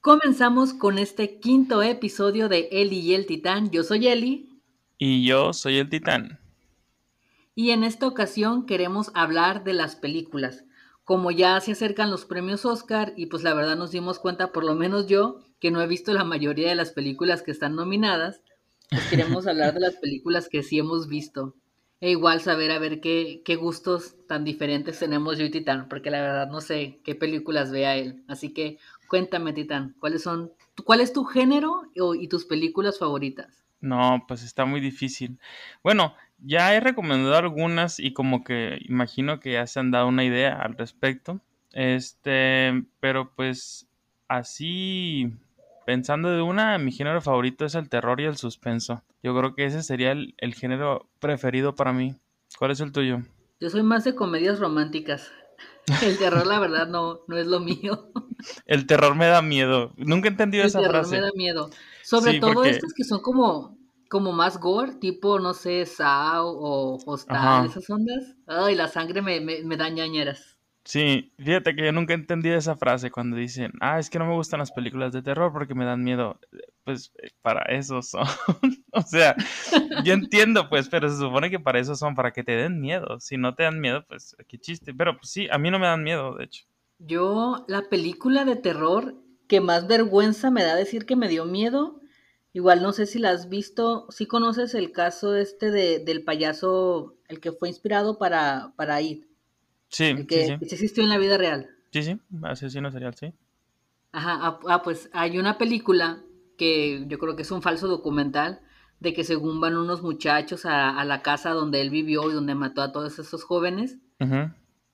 Comenzamos con este quinto episodio de Eli y el Titán. Yo soy Eli. Y yo soy el Titán. Y en esta ocasión queremos hablar de las películas. Como ya se acercan los premios Oscar y pues la verdad nos dimos cuenta, por lo menos yo, que no he visto la mayoría de las películas que están nominadas, pues queremos hablar de las películas que sí hemos visto. E igual saber a ver qué, qué gustos tan diferentes tenemos yo y Titán, porque la verdad no sé qué películas vea él. Así que cuéntame, Titán, ¿cuáles son, cuál es tu género y tus películas favoritas? No, pues está muy difícil. Bueno, ya he recomendado algunas y como que imagino que ya se han dado una idea al respecto. Este, pero pues así pensando de una, mi género favorito es el terror y el suspenso. Yo creo que ese sería el, género preferido para mí. ¿Cuál es el tuyo? Yo soy más de comedias románticas. El terror, la verdad, no, no es lo mío. El terror me da miedo. Nunca he entendido esa frase. El terror me da miedo. Sobre todo estas que son como, como más gore, tipo, no sé, Sao o Hostal, esas ondas. Ay, la sangre me, me, me da ñañeras. Sí, fíjate que yo nunca he entendido esa frase cuando dicen, ah, es que no me gustan las películas de terror porque me dan miedo. Pues eh, para eso son. o sea, yo entiendo, pues, pero se supone que para eso son, para que te den miedo. Si no te dan miedo, pues qué chiste. Pero pues sí, a mí no me dan miedo, de hecho. Yo, la película de terror que más vergüenza me da decir que me dio miedo, igual no sé si la has visto, si conoces el caso este de, del payaso, el que fue inspirado para, para ir Sí, que, sí, sí. existió en la vida real. Sí, sí, asesino serial, sí. Ajá, ah, ah, pues hay una película que yo creo que es un falso documental de que según van unos muchachos a, la casa donde él vivió y donde mató a todos esos jóvenes.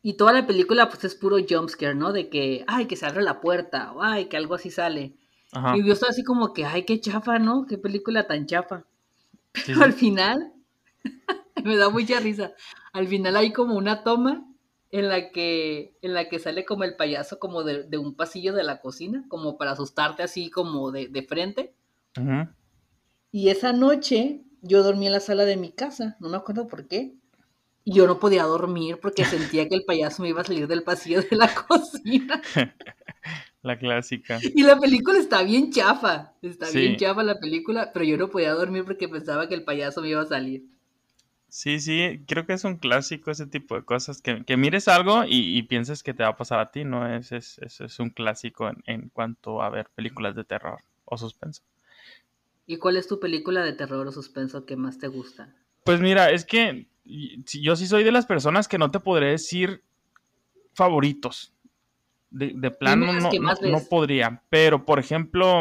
Y toda la película pues es puro jumpscare, ¿no? De que, ay, que se abre la puerta, o ay, que algo así sale. Y yo estoy así como que, ay, qué chafa, ¿no? Qué película tan chafa. Pero al final, me da mucha risa. Al final hay como una toma en la que, en la que sale como el payaso como de, un pasillo de la cocina, como para asustarte así como de, frente. Y esa noche yo dormí en la sala de mi casa, no me acuerdo por qué. Y yo no podía dormir porque sentía que el payaso me iba a salir del pasillo de la cocina. La clásica. Y la película está bien chafa, está bien chafa la película, pero yo no podía dormir porque pensaba que el payaso me iba a salir. Sí, sí, creo que es un clásico ese tipo de cosas, que, mires algo y, pienses que te va a pasar a ti, ¿no? Es, es, es, un clásico en, cuanto a ver películas de terror o suspenso. ¿Y cuál es tu película de terror o suspenso que más te gusta? Pues mira, es que yo sí soy de las personas que no te podré decir favoritos. De, de plano no, no, podría. Pero, por ejemplo,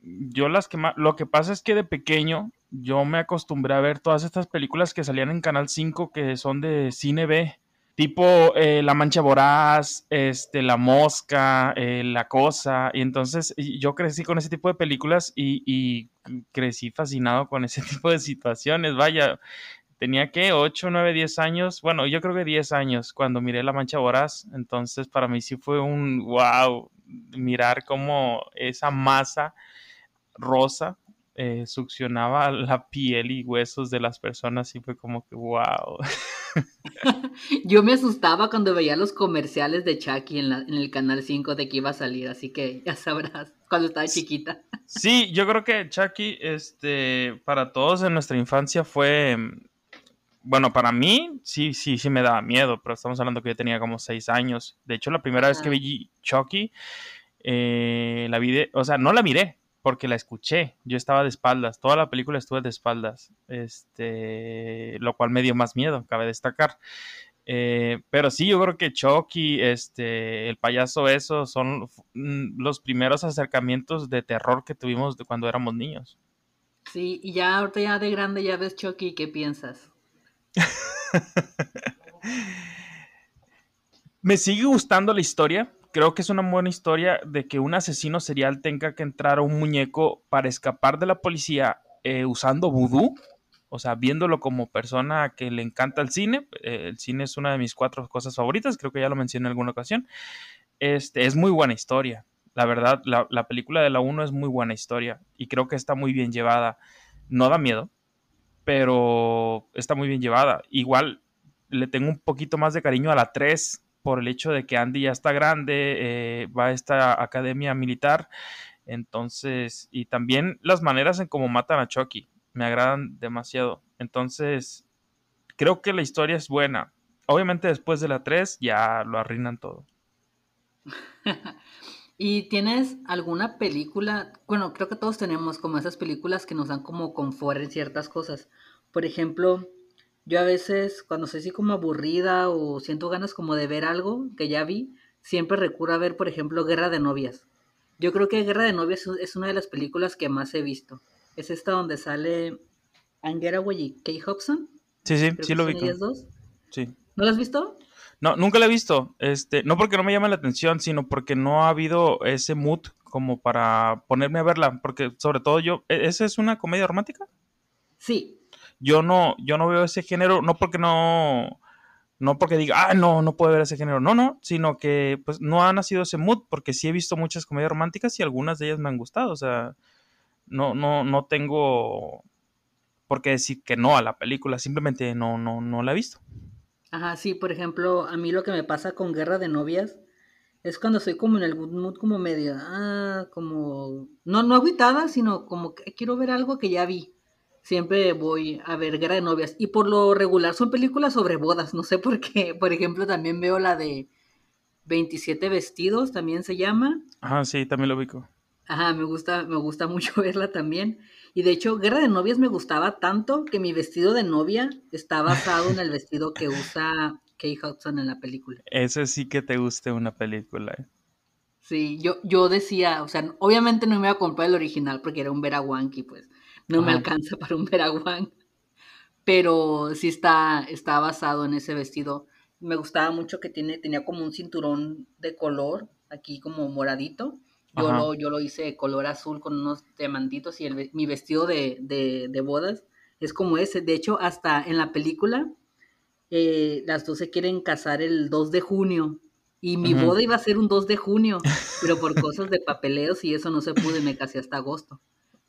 yo las que más... Lo que pasa es que de pequeño yo me acostumbré a ver todas estas películas que salían en Canal 5 que son de cine B, tipo eh, La Mancha Voraz, este, La Mosca, eh, La Cosa, y entonces yo crecí con ese tipo de películas y, y, crecí fascinado con ese tipo de situaciones, vaya, tenía que 8, 9, 10 años, bueno, yo creo que 10 años cuando miré La Mancha Voraz, entonces para mí sí fue un wow mirar cómo esa masa rosa eh, succionaba la piel y huesos de las personas y fue como que wow. Yo me asustaba cuando veía los comerciales de Chucky en, en, el canal 5 de que iba a salir, así que ya sabrás, cuando estaba chiquita. Sí, yo creo que Chucky, este, para todos en nuestra infancia fue, bueno, para mí sí, sí, sí me daba miedo, pero estamos hablando que yo tenía como 6 años. De hecho, la primera vez que vi Chucky, eh, la vi, o sea, no la miré, porque la escuché. Yo estaba de espaldas, toda la película estuve de espaldas, este, lo cual me dio más miedo, cabe destacar. Eh, pero sí, yo creo que Chucky, este, el payaso eso, son mm, los primeros acercamientos de terror que tuvimos de cuando éramos niños. Sí, y ya ahorita ya de grande ya ves Chucky, ¿qué piensas? me sigue gustando la historia, creo que es una buena historia de que un asesino serial tenga que entrar a un muñeco para escapar de la policía eh, usando vudú, o sea, viéndolo como persona que le encanta el cine. Eh, el cine es una de mis cuatro cosas favoritas, creo que ya lo mencioné en alguna ocasión. Este, es muy buena historia. La verdad, la, la película de la 1 es muy buena historia y creo que está muy bien llevada. No da miedo, pero está muy bien llevada. Igual le tengo un poquito más de cariño a la 3 por el hecho de que Andy ya está grande, eh, va a esta academia militar, entonces, y también las maneras en cómo matan a Chucky, me agradan demasiado. Entonces, creo que la historia es buena. Obviamente después de la 3 ya lo arruinan todo. ¿Y tienes alguna película? Bueno, creo que todos tenemos como esas películas que nos dan como confort en ciertas cosas. Por ejemplo, yo a veces cuando estoy así como aburrida o siento ganas como de ver algo que ya vi, siempre recurro a ver, por ejemplo, Guerra de Novias. Yo creo que Guerra de Novias es una de las películas que más he visto. Es esta donde sale Angera y Kay Hobson. Sí, sí, sí lo vi. Sí. ¿No lo has visto? No, nunca la he visto. Este, no porque no me llama la atención, sino porque no ha habido ese mood como para ponerme a verla. Porque sobre todo yo, ¿e-, ¿esa es una comedia romántica? Sí. Yo no, yo no veo ese género, no porque no, no porque diga, ah, no, no puedo ver ese género. No, no, sino que pues no ha nacido ese mood, porque sí he visto muchas comedias románticas y algunas de ellas me han gustado. O sea, no, no, no tengo por qué decir que no a la película, simplemente no, no, no la he visto. Ajá, sí, por ejemplo, a mí lo que me pasa con Guerra de Novias es cuando estoy como en el mood como medio, ah, como, no, no aguitada, sino como que quiero ver algo que ya vi. Siempre voy a ver Guerra de Novias. Y por lo regular son películas sobre bodas, no sé por qué. Por ejemplo, también veo la de 27 vestidos, también se llama. Ajá, sí, también lo ubico. Ajá, me gusta, me gusta mucho verla también. Y de hecho, Guerra de Novias me gustaba tanto que mi vestido de novia está basado en el vestido que usa Kay Hudson en la película. Ese sí que te guste una película. ¿eh? Sí, yo, yo decía, o sea, obviamente no me iba a comprar el original porque era un Verawanki, pues no me alcanza para un Verawan. Pero sí está, está basado en ese vestido. Me gustaba mucho que tiene, tenía como un cinturón de color, aquí como moradito yo lo, yo lo hice color azul con unos diamantitos y el, mi vestido de, de, bodas es como ese. De hecho, hasta en la película, eh, las dos se quieren casar el 2 de junio. Y mi boda iba a ser un 2 de junio, pero por cosas de papeleos y eso no se pudo y me casé hasta agosto.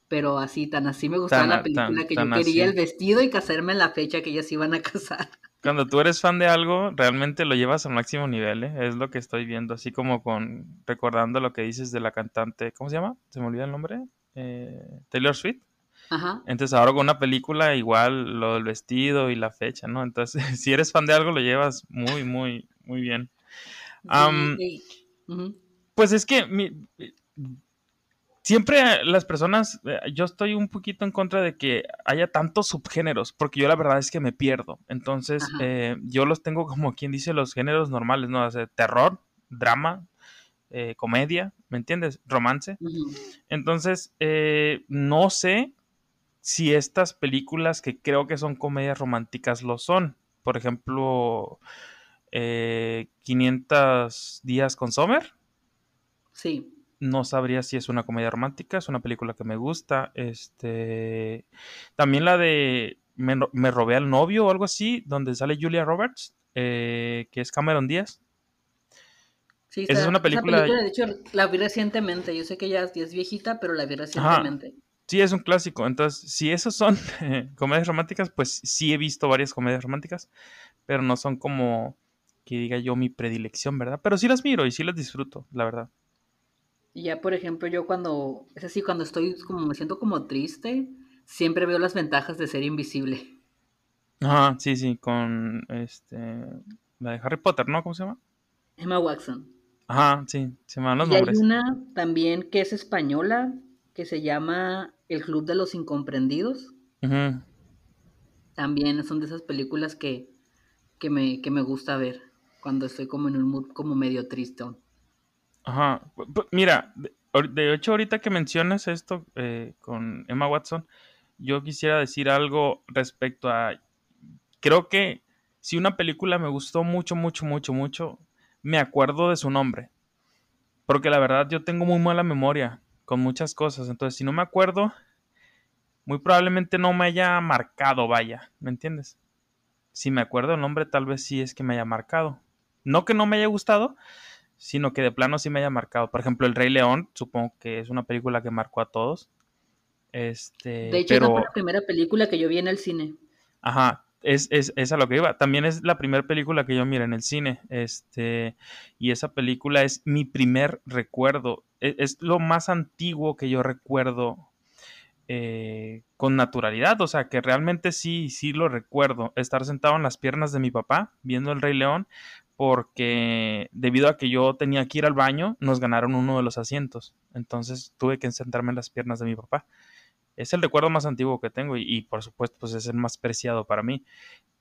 Pero así, tan así me gustaba la película que yo quería el vestido y casarme en la fecha que ellas iban a casar cuando tú eres fan de algo, realmente lo llevas al máximo nivel, ¿eh? Es lo que estoy viendo, así como con recordando lo que dices de la cantante, ¿cómo se llama? ¿Se me olvida el nombre? Eh, Taylor Swift. Ajá. Entonces ahora con una película igual lo del vestido y la fecha, ¿no? Entonces si eres fan de algo lo llevas muy, muy, muy bien. Pues es que mi, siempre las personas, eh, yo estoy un poquito en contra de que haya tantos subgéneros, porque yo la verdad es que me pierdo. Entonces, eh, yo los tengo como quien dice los géneros normales, ¿no? O terror, drama, eh, comedia, ¿me entiendes? Romance. Entonces, no sé si estas películas que creo que son comedias románticas lo son. Por ejemplo, 500 días con Sommer. Sí no sabría si es una comedia romántica, es una película que me gusta. Este, también la de Me, robé al novio o algo así, donde sale Julia Roberts, eh, que es Cameron Díaz. Sí, esa es una película... De hecho, la vi recientemente. Yo sé que ya es viejita, pero la vi recientemente. Sí, es un clásico. Entonces, si esas son comedias románticas, pues sí he visto varias comedias románticas, pero no son como que diga yo mi predilección, ¿verdad? Pero sí las miro y sí las disfruto, la verdad. Y ya, por ejemplo, yo cuando, es así, cuando estoy como, me siento como triste, siempre veo las ventajas de ser invisible. Ajá, sí, sí, con este, la de Harry Potter, ¿no? ¿Cómo se llama? Emma Watson. Ajá, sí, se llaman los y Hay una también que es española, que se llama El Club de los Incomprendidos. También son de esas películas que, que, me, que me gusta ver cuando estoy como en un mood como medio triste. Ajá. Mira, de hecho, ahorita que mencionas esto eh, con Emma Watson, yo quisiera decir algo respecto a. Creo que si una película me gustó mucho, mucho, mucho, mucho, me acuerdo de su nombre. Porque la verdad yo tengo muy mala memoria con muchas cosas. Entonces, si no me acuerdo, muy probablemente no me haya marcado, vaya. ¿Me entiendes? Si me acuerdo el nombre, tal vez sí es que me haya marcado. No que no me haya gustado, sino que de plano sí me haya marcado. Por ejemplo, El Rey León, supongo que es una película que marcó a todos. Este, de hecho, fue la primera película que yo vi en el cine. Ajá, es, es, a lo que iba. También es la primera película que yo miré en el cine. Este, y esa película es mi primer recuerdo. Es, es lo más antiguo que yo recuerdo eh, con naturalidad. O sea, que realmente sí, sí lo recuerdo. Estar sentado en las piernas de mi papá viendo el Rey León. Porque debido a que yo tenía que ir al baño, nos ganaron uno de los asientos. Entonces tuve que sentarme en las piernas de mi papá es el recuerdo más antiguo que tengo y, por supuesto pues es el más preciado para mí.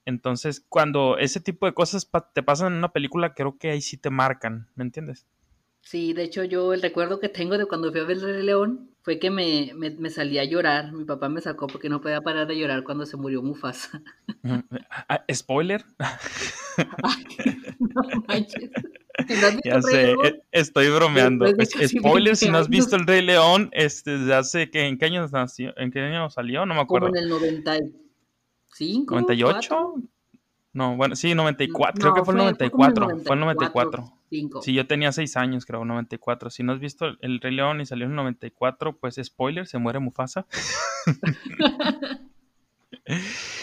Entonces, cuando ese tipo de cosas te pasan en una película, creo que ahí sí te marcan, ¿me entiendes? Sí, de hecho yo el recuerdo que tengo de cuando fui a ver el Rey León fue que me, me, salí a llorar. Mi papá me sacó porque no podía parar de llorar cuando se murió Mufasa. Ah, ¿Spoiler? no manches ya sé, estoy bromeando. Spoiler, si no has visto el Rey León, este, desde hace que en qué año nació, en qué año salió, no me acuerdo. Como en el 95. 98. No, bueno, sí, 94, creo que fue el 94, fue el 94. Sí, yo tenía 6 años, creo, 94. Si no has visto el Rey León y salió en el 94, pues spoiler, se muere Mufasa.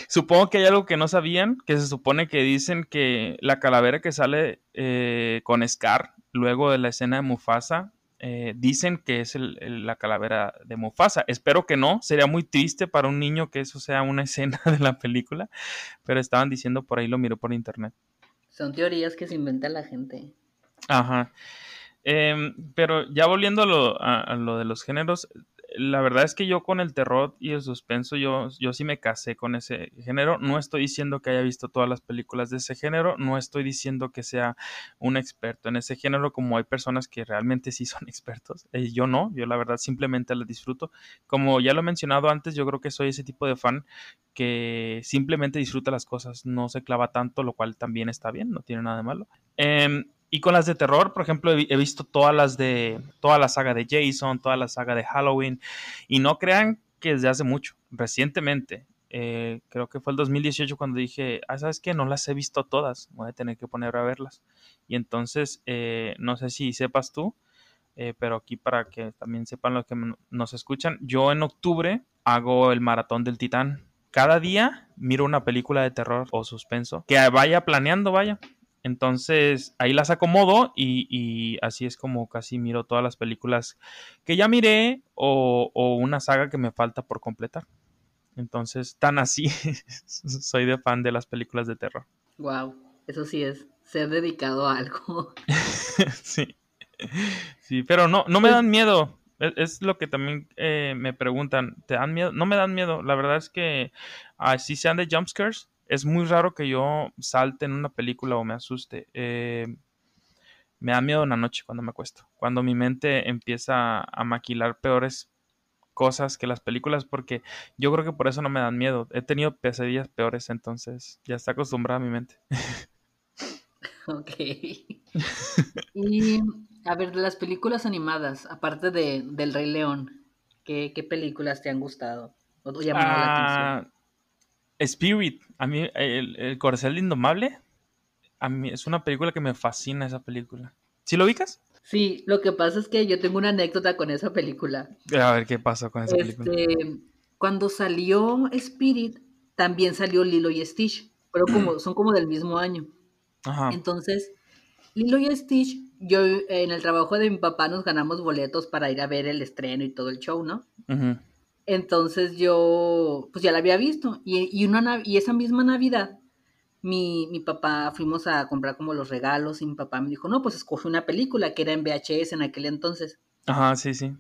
Supongo que hay algo que no sabían, que se supone que dicen que la calavera que sale eh, con Scar luego de la escena de Mufasa, eh, dicen que es la calavera de Mufasa. Espero que no, sería muy triste para un niño que eso sea una escena de la película, pero estaban diciendo por ahí, lo miro por internet. Son teorías que se inventa la gente. Ajá. Em, pero ya volviendo a lo, de los géneros, la verdad es que yo con el terror y el suspenso, yo, yo sí me casé con ese género. No estoy diciendo que haya visto todas las películas de ese género, no estoy diciendo que sea un experto en ese género, como hay personas que realmente sí son expertos. Eh, yo no, yo la verdad simplemente las disfruto. Como ya lo he mencionado antes, yo creo que soy ese tipo de fan que simplemente disfruta las cosas, no se clava tanto, lo cual también está bien, no tiene nada de malo. Eh, y con las de terror, por ejemplo, he, visto todas las de, toda la saga de Jason, toda la saga de Halloween, y no crean que desde hace mucho, recientemente, eh, creo que fue el 2018 cuando dije, ah, ¿sabes qué? No las he visto todas, voy a tener que poner a verlas. Y entonces, eh, no sé si sepas tú, eh, pero aquí para que también sepan los que nos escuchan, yo en octubre hago el maratón del titán. Cada día miro una película de terror o suspenso que vaya planeando, vaya. Entonces ahí las acomodo y, así es como casi miro todas las películas que ya miré o, una saga que me falta por completar. Entonces, tan así soy de fan de las películas de terror. Wow, eso sí es ser dedicado a algo. sí. Sí, pero no, no me pues dan miedo. Es, lo que también eh, me preguntan. ¿Te dan miedo? No me dan miedo. La verdad es que así sean de jumpscares, es muy raro que yo salte en una película o me asuste. Eh, me da miedo en la noche cuando me acuesto. Cuando mi mente empieza a maquilar peores cosas que las películas, porque yo creo que por eso no me dan miedo. He tenido pesadillas peores, entonces ya está acostumbrada mi mente. ok. y a ver, de las películas animadas, aparte de, del Rey León, ¿qué, películas te han gustado? ¿O llamaron la atención? Spirit, a mí, el, el Corcel Indomable, a mí es una película que me fascina esa película. ¿Sí lo ubicas? Sí, lo que pasa es que yo tengo una anécdota con esa película. A ver qué pasó con esa película. Este, cuando salió Spirit, también salió Lilo y Stitch, pero como, son como del mismo año. Ajá. Entonces, Lilo y Stitch, yo en el trabajo de mi papá nos ganamos boletos para ir a ver el estreno y todo el show, ¿no? Ajá. Entonces yo, pues ya la había visto. Y, y, una, y esa misma Navidad, mi, mi, papá fuimos a comprar como los regalos y mi papá me dijo, no, pues escoge una película que era en VHS en aquel entonces. Ajá, sí, sí.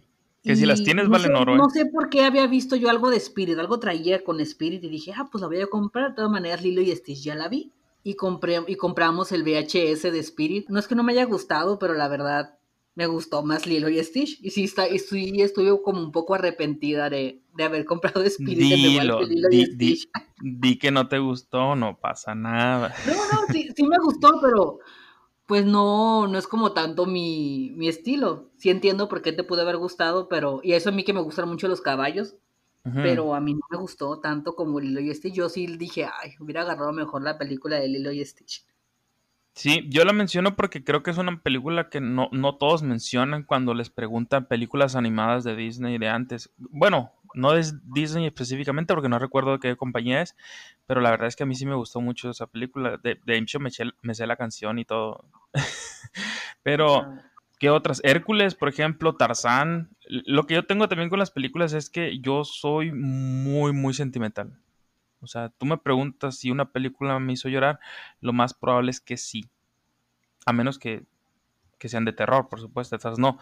Que si las tienes valen oro. No ¿eh? sé por qué había visto yo algo de Spirit, algo traía con Spirit y dije, ah, pues la voy a comprar. De todas maneras, Lilo y Stitch ya la vi. Y, compré, y compramos el VHS de Spirit. No es que no me haya gustado, pero la verdad me gustó más Lilo y Stitch. Y sí, está, y estuve como un poco arrepentida de, haber comprado Spirit Dilo, Lilo y Stitch. Di, que no te gustó, no pasa nada. No, no, sí, sí me gustó, pero pues no, no es como tanto mi, mi, estilo. Sí entiendo por qué te pudo haber gustado, pero, y eso a mí que me gustan mucho los caballos, pero a mí no me gustó tanto como Lilo y Stitch. Yo sí dije, ay, hubiera agarrado mejor la película de Lilo y Stitch. Sí, yo la menciono porque creo que es una película que no, no todos mencionan cuando les preguntan películas animadas de Disney de antes. Bueno, no es Disney específicamente, porque no recuerdo qué compañía es, pero la verdad es que a mí sí me gustó mucho esa película. De, de me, sé la canción y todo. pero, ¿qué otras? Hércules, por ejemplo, Tarzán. Lo que yo tengo también con las películas es que yo soy muy, muy sentimental. O sea, tú me preguntas si una película me hizo llorar, lo más probable es que sí. A menos que, que sean de terror, por supuesto, esas no.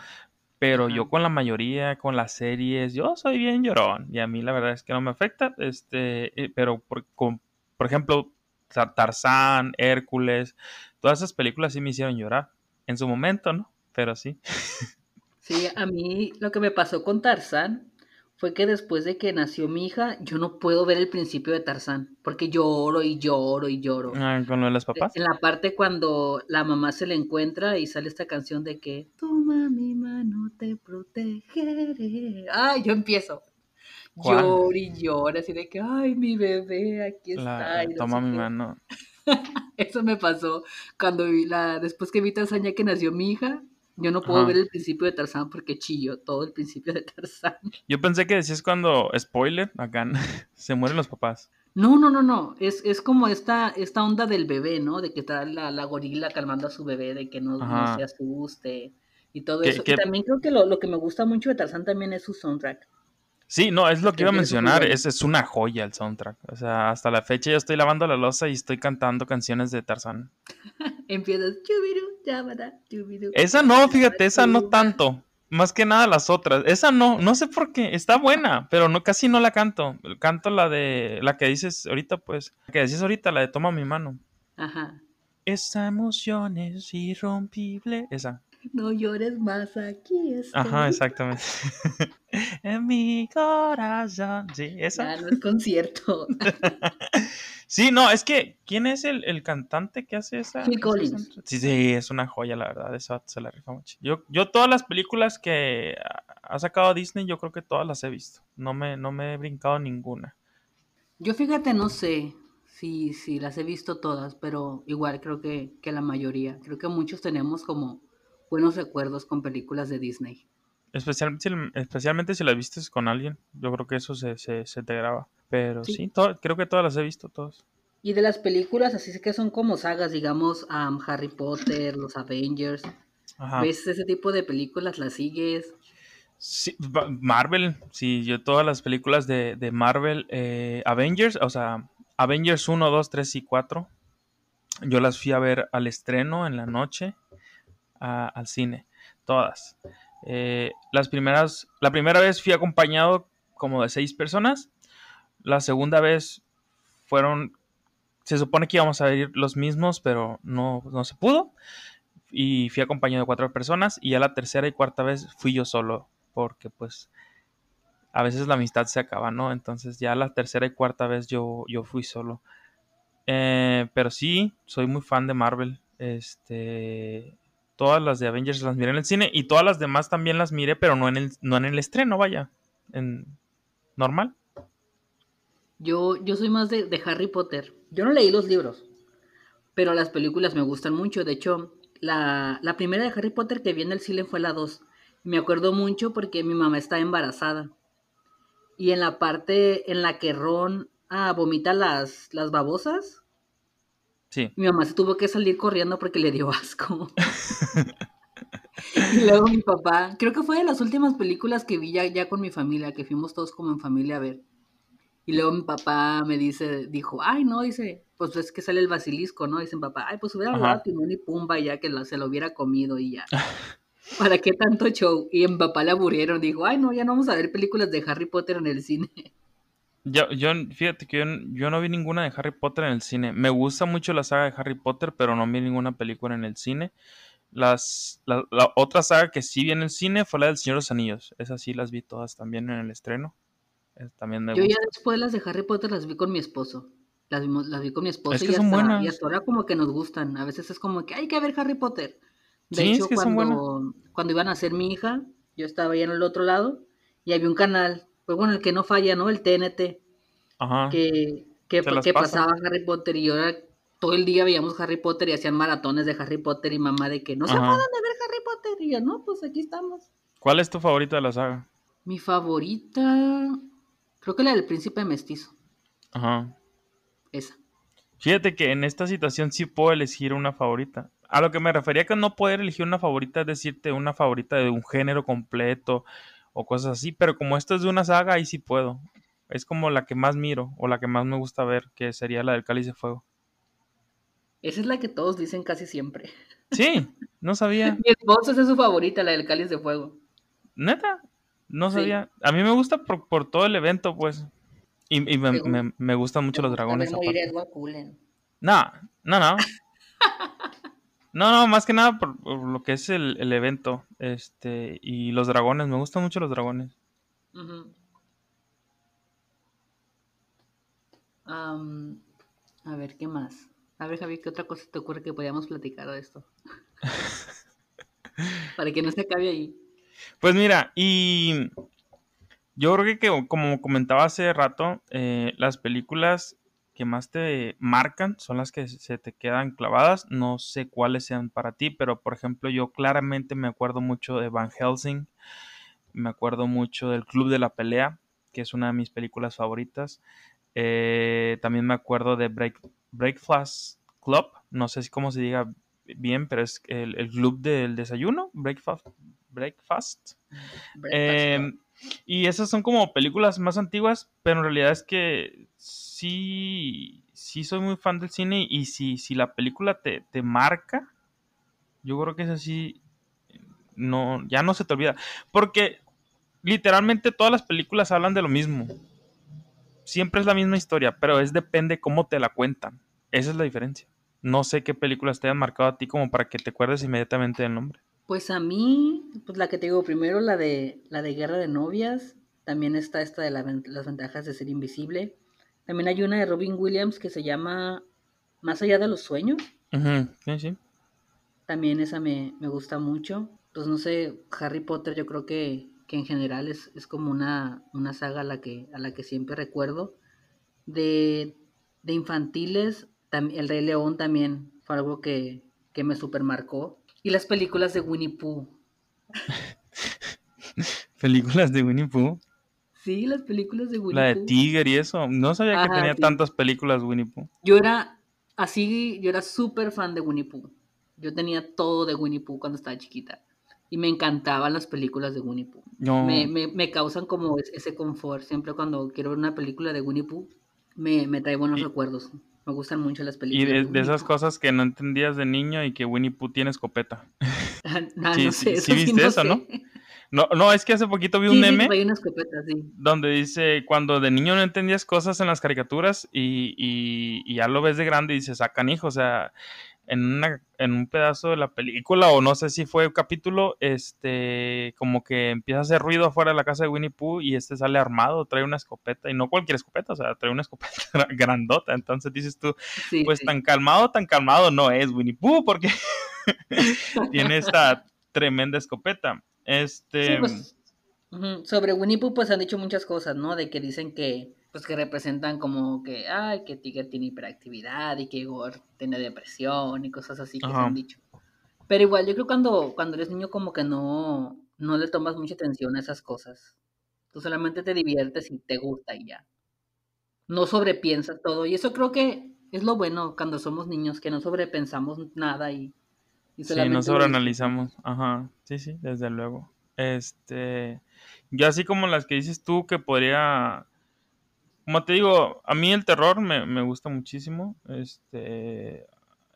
Pero yo con la mayoría, con las series, yo soy bien llorón. Y a mí la verdad es que no me afecta. Este, eh, pero por, por ejemplo, Tarzán, Hércules, todas esas películas sí me hicieron llorar. En su momento, ¿no? Pero sí. Sí, a mí lo que me pasó con Tarzán fue que después de que nació mi hija, yo no puedo ver el principio de Tarzán, porque lloro y lloro y lloro. Ah, ¿Con lo de los papás? En la parte cuando la mamá se le encuentra y sale esta canción de que toma mi mano, te protegeré. Ay, yo empiezo. Lloro y lloro, así de que, ay, mi bebé, aquí está. toma mi mano. Eso me pasó cuando vi la, después que vi Tarzán ya que nació mi hija, yo no puedo ver el principio de Tarzán porque chillo todo el principio de Tarzán. Yo pensé que decías cuando, spoiler, acá se mueren los papás. No, no, no, no. Es, es como esta, esta onda del bebé, ¿no? De que está la, la gorila calmando a su bebé, de que no, se asuste y todo eso. Y también creo que lo, lo, que me gusta mucho de Tarzán también es su soundtrack. Sí, no, es lo que iba a mencionar, es, es una joya el soundtrack. O sea, hasta la fecha yo estoy lavando la losa y estoy cantando canciones de Tarzán. Empiezas, Esa no, fíjate, esa no tanto. Más que nada las otras. Esa no, no sé por qué. Está buena, pero no casi no la canto. Canto la de la que dices ahorita, pues. La que decís ahorita, la de Toma mi mano. Ajá. Esa emoción es irrompible. Esa. No llores más, aquí estoy. Ajá, exactamente. en mi corazón. Sí, esa. no es concierto. sí, no, es que, ¿quién es el, el cantante que hace esa? Phil Collins. Sí, sí, es una joya, la verdad. Eso se la rifa mucho. Yo, yo todas las películas que ha sacado Disney, yo creo que todas las he visto. No me, no me he brincado ninguna. Yo fíjate, no sé si, si las he visto todas, pero igual creo que, que la mayoría. Creo que muchos tenemos como buenos recuerdos con películas de Disney. Especialmente, especialmente si las vistes con alguien. Yo creo que eso se, se, te graba. Pero sí, creo que todas las he visto, todas. Y de las películas, así que son como sagas, digamos, Harry Potter, los Avengers. ¿Ves ese tipo de películas? ¿Las sigues? Sí, Marvel, sí, yo todas las películas de, de Marvel, eh, Avengers, o sea, Avengers 1, 2, 3 y 4, yo las fui a ver al estreno en la noche al cine, todas. Eh, las primeras, la primera vez fui acompañado como de seis personas, la segunda vez fueron, se supone que íbamos a ir los mismos, pero no, no se pudo, y fui acompañado de cuatro personas, y ya la tercera y cuarta vez fui yo solo, porque pues a veces la amistad se acaba, ¿no? Entonces ya la tercera y cuarta vez yo, yo fui solo. Eh, pero sí, soy muy fan de Marvel. Este, Todas las de Avengers las miré en el cine y todas las demás también las miré, pero no en el, no en el estreno, vaya. En normal. Yo, yo soy más de, Harry Potter. Yo no leí los libros, pero las películas me gustan mucho. De hecho, la, primera de Harry Potter que vi en el cine fue la 2. Me acuerdo mucho porque mi mamá estaba embarazada. Y en y en la que Ron ah, vomita las, las babosas, Sí. Mi mamá se tuvo que salir corriendo porque le dio asco. y luego mi papá, creo que fue de las últimas películas que vi ya, ya con mi familia, que fuimos todos como en familia a ver. Y luego mi papá me dice, dijo, ay, no, dice, pues es que sale el basilisco, ¿no? Dice mi papá, ay, pues hubiera hablado Timón y Pumba ya que se lo hubiera comido y ya. ¿Para qué tanto show? Y mi papá le aburrieron, dijo, ay, no, ya no vamos a ver películas de Harry Potter en el cine. Yo, yo, fíjate que yo, no vi ninguna de Harry Potter en el cine. Me gusta mucho la saga de Harry Potter, pero no vi ninguna película en el cine. Las, la, otra saga que sí vi en el cine fue la del Señor de los Anillos. Esas sí las vi todas también en el estreno. también yo ya después las de Harry Potter las vi con mi esposo. Las, vimos, las vi con mi esposo y, hasta, y, hasta, ahora como que nos gustan. A veces es como que hay que ver Harry Potter. De hecho, cuando, cuando iban a ser mi hija, yo estaba ahí en el otro lado y había un canal pues bueno, el que no falla, ¿no? El TNT. Ajá. Que, que, que pasaba Harry Potter y ahora todo el día veíamos Harry Potter y hacían maratones de Harry Potter y mamá de que no se pueden de ver Harry Potter. Y yo, no, pues aquí estamos. ¿Cuál es tu favorita de la saga? Mi favorita. Creo que la del príncipe mestizo. Ajá. Esa. Fíjate que en esta situación sí puedo elegir una favorita. A lo que me refería que no poder elegir una favorita es decirte una favorita de un género completo o cosas así, pero como esto es de una saga, ahí sí puedo. Es como la que más miro o la que más me gusta ver, que sería la del Cáliz de Fuego. Esa es la que todos dicen casi siempre. Sí, no sabía. Mi esposa es su favorita, la del Cáliz de Fuego. ¿Neta? No sabía. A mí me gusta por, todo el evento, pues. Y, me, gustan mucho los dragones. No, no, no. No, no, más que nada por, lo que es el, evento. Este, y los dragones, me gustan mucho los dragones. a ver, ¿qué más? A ver, Javi, ¿qué otra cosa te ocurre que podíamos platicar de esto? Para que no se acabe ahí. Pues mira, y yo creo que, como comentaba hace rato, eh, las películas que más te marcan son las que se te quedan clavadas. No sé cuáles sean para ti, pero por ejemplo yo claramente me acuerdo mucho de Van Helsing, me acuerdo mucho del Club de la Pelea, que es una de mis películas favoritas. Eh, también me acuerdo de Break, Breakfast Club, no sé si cómo se diga bien, pero es el, club del desayuno, Breakfast. Breakfast. Em, y esas son como películas más antiguas, pero en realidad es que sí, sí soy muy fan del cine y si, si la película te, marca, yo creo que es así, no, ya no se te olvida. Porque literalmente todas las películas hablan de lo mismo. Siempre es la misma historia, pero es depende cómo te la cuentan. Esa es la diferencia. No sé qué películas te han marcado a ti como para que te acuerdes inmediatamente del nombre. Pues a mí, pues la que te digo primero, la de la de Guerra de Novias, también está esta de las ventajas de ser invisible. También hay una de Robin Williams que se llama Más allá de los sueños. Sí, sí. También esa me, gusta mucho. Pues no sé, Harry Potter yo creo que, en general es, como una, una, saga a la, que, a la que siempre recuerdo. De, de infantiles, El Rey León también fue algo que, que me supermarcó. Y las películas de Winnie Pooh. ¿Películas de Winnie Pooh? Sí, las películas de Winnie Pooh. La de Tiger y eso. No sabía que tenía tantas películas Winnie Pooh. Yo era así, yo era súper fan de Winnie Pooh. Yo tenía todo de Winnie Pooh cuando estaba chiquita. Y me encantaban las películas de Winnie Pooh. Me, me, me, causan como ese confort. Siempre cuando quiero ver una película de Winnie Pooh, me, me trae buenos recuerdos. Me gustan mucho las películas. Y de, esas cosas que no entendías de niño y que Winnie Pooh tiene escopeta. Ah, sí, no sé, sí, viste eso, ¿no? No, no, es que hace poquito vi un meme donde dice cuando de niño no entendías cosas en las caricaturas y, y, ya lo ves de grande y dices, sacan hijo, o sea, en, una, en un pedazo de la película o no sé si fue un capítulo, este, como que empieza a hacer ruido afuera de la casa de Winnie Pooh y este sale armado, trae una escopeta y no cualquier escopeta, o sea, trae una escopeta grandota, entonces dices tú, pues tan calmado, tan calmado no es Winnie Pooh porque tiene esta tremenda escopeta. Este. Pues, sobre Winnie Pooh, pues han dicho muchas cosas, ¿no? De que dicen que, pues que representan como que, ay, que Tiger tiene hiperactividad y que Igor tiene depresión y cosas así que se han dicho. Pero igual, yo creo que cuando, cuando eres niño como que no, no le tomas mucha atención a esas cosas. Tú solamente te diviertes y te gusta y ya. No sobrepiensas todo. Y eso creo que es lo bueno cuando somos niños, que no sobrepensamos nada y sí, no sobreanalizamos. Ajá, sí, sí, desde luego. Este, yo así como las que dices tú que podría, como te digo, a mí el terror me, gusta muchísimo. Este,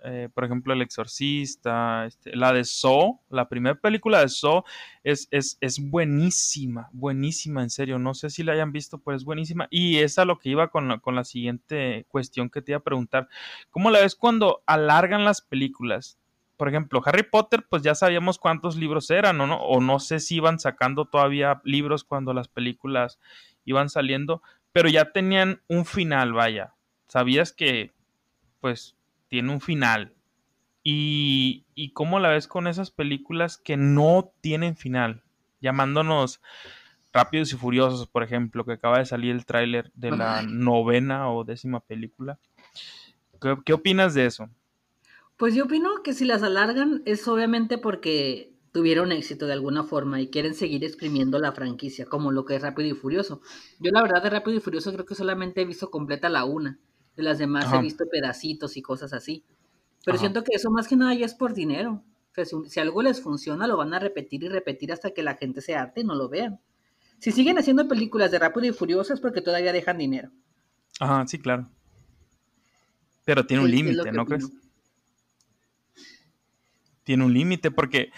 eh, por ejemplo, El Exorcista, este, la de Saw, la primera película de Saw es, es, es, buenísima, buenísima, en serio. No sé si la hayan visto, pero es buenísima. Y es a lo que iba con la, con la siguiente cuestión que te iba a preguntar. ¿Cómo la ves cuando alargan las películas? por ejemplo, Harry Potter, pues ya sabíamos cuántos libros eran, ¿o no? O no sé si iban sacando todavía libros cuando las películas iban saliendo, pero ya tenían un final, vaya. Sabías que, pues, tiene un final. Y, y cómo la ves con esas películas que no tienen final, llamándonos Rápidos y Furiosos, por ejemplo, que acaba de salir el tráiler de la novena o décima película. ¿Qué, ¿Qué opinas de eso? Pues yo opino que si las alargan es obviamente porque tuvieron éxito de alguna forma y quieren seguir exprimiendo la franquicia, como lo que es Rápido y Furioso. Yo la verdad de Rápido y Furioso creo que solamente he visto completa la una, de las demás he visto pedacitos y cosas así. Pero siento que eso más que nada ya es por dinero. si, algo les funciona, lo van a repetir y repetir hasta que la gente se arte y no lo vean. Si siguen haciendo películas de Rápido y Furioso es porque todavía dejan dinero. Ajá, sí, claro. Pero tiene un límite, ¿no crees? Tiene un límite porque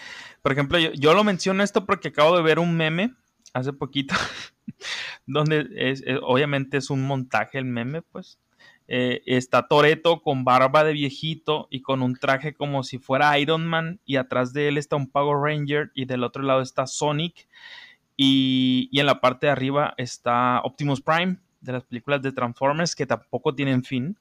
por ejemplo, yo, lo menciono esto porque acabo de ver un meme hace poquito, donde es, obviamente es un montaje el meme, pues. Eh, está Toreto con barba de viejito y con un traje como si fuera Iron Man y atrás de él está un Power Ranger y del otro lado está Sonic y, y en la parte de arriba está Optimus Prime de las películas de Transformers que tampoco tienen fin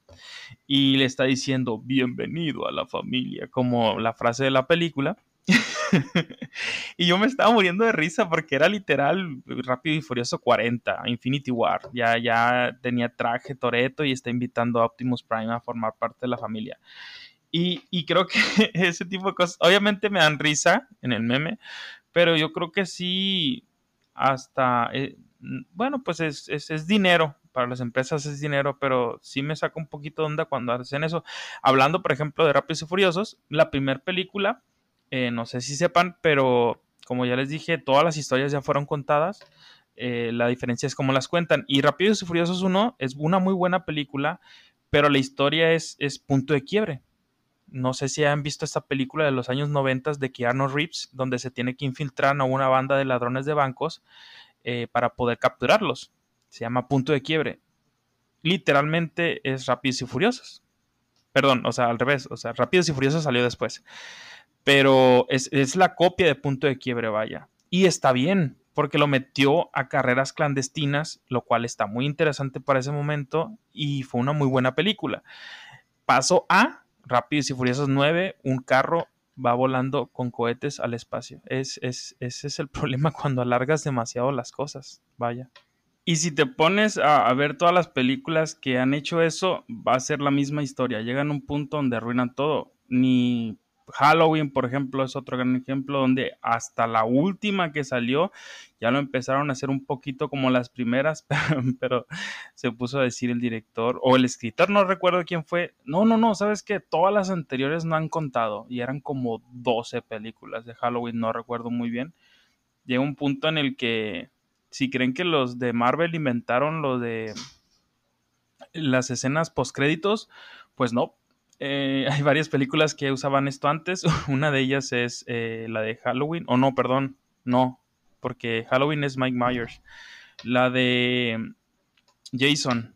y le está diciendo bienvenido a la familia como la frase de la película y yo me estaba muriendo de risa porque era literal Rápido y Furioso 40, Infinity War. Ya, ya tenía traje Toreto y está invitando a Optimus Prime a formar parte de la familia. Y, creo que ese tipo de cosas, obviamente me dan risa en el meme, pero yo creo que sí, hasta, eh, bueno, pues es, es, dinero, para las empresas es dinero, pero sí me saca un poquito de onda cuando hacen eso. Hablando, por ejemplo, de Rápidos y Furiosos, la primera película eh, no sé si sepan, pero como ya les dije, todas las historias ya fueron contadas. Eh, la diferencia es cómo las cuentan. Y Rápidos y Furiosos 1 es una muy buena película, pero la historia es, es punto de quiebre. No sé si han visto esta película de los años 90 de Keanu Reeves, donde se tiene que infiltrar a una banda de ladrones de bancos eh, para poder capturarlos. Se llama Punto de Quiebre. Literalmente es Rápidos y Furiosos. Perdón, o sea, al revés. O sea, Rápidos y Furiosos salió después pero es, la copia de punto de quiebre, vaya. Y está bien, porque lo metió a carreras clandestinas, lo cual está muy interesante para ese momento y fue una muy buena película. Paso a Rápidos y Furiosos 9, un carro va volando con cohetes al espacio. Es, es, ese es el problema cuando alargas demasiado las cosas, vaya. Y si te pones a, a, ver todas las películas que han hecho eso, va a ser la misma historia. Llegan a un punto donde arruinan todo. Ni Halloween, por ejemplo, es otro gran ejemplo donde hasta la última que salió ya lo empezaron a hacer un poquito como las primeras, pero, se puso a decir el director o el escritor, no recuerdo quién fue. No, no, no, sabes que todas las anteriores no han contado y eran como 12 películas de Halloween, no recuerdo muy bien. Llega un punto en el que si creen que los de Marvel inventaron lo de las escenas postcréditos, pues no, eh, hay varias películas que usaban esto antes. Una de ellas es eh, la de Halloween. O no, perdón. No. Porque Halloween es Mike Myers. La de Jason.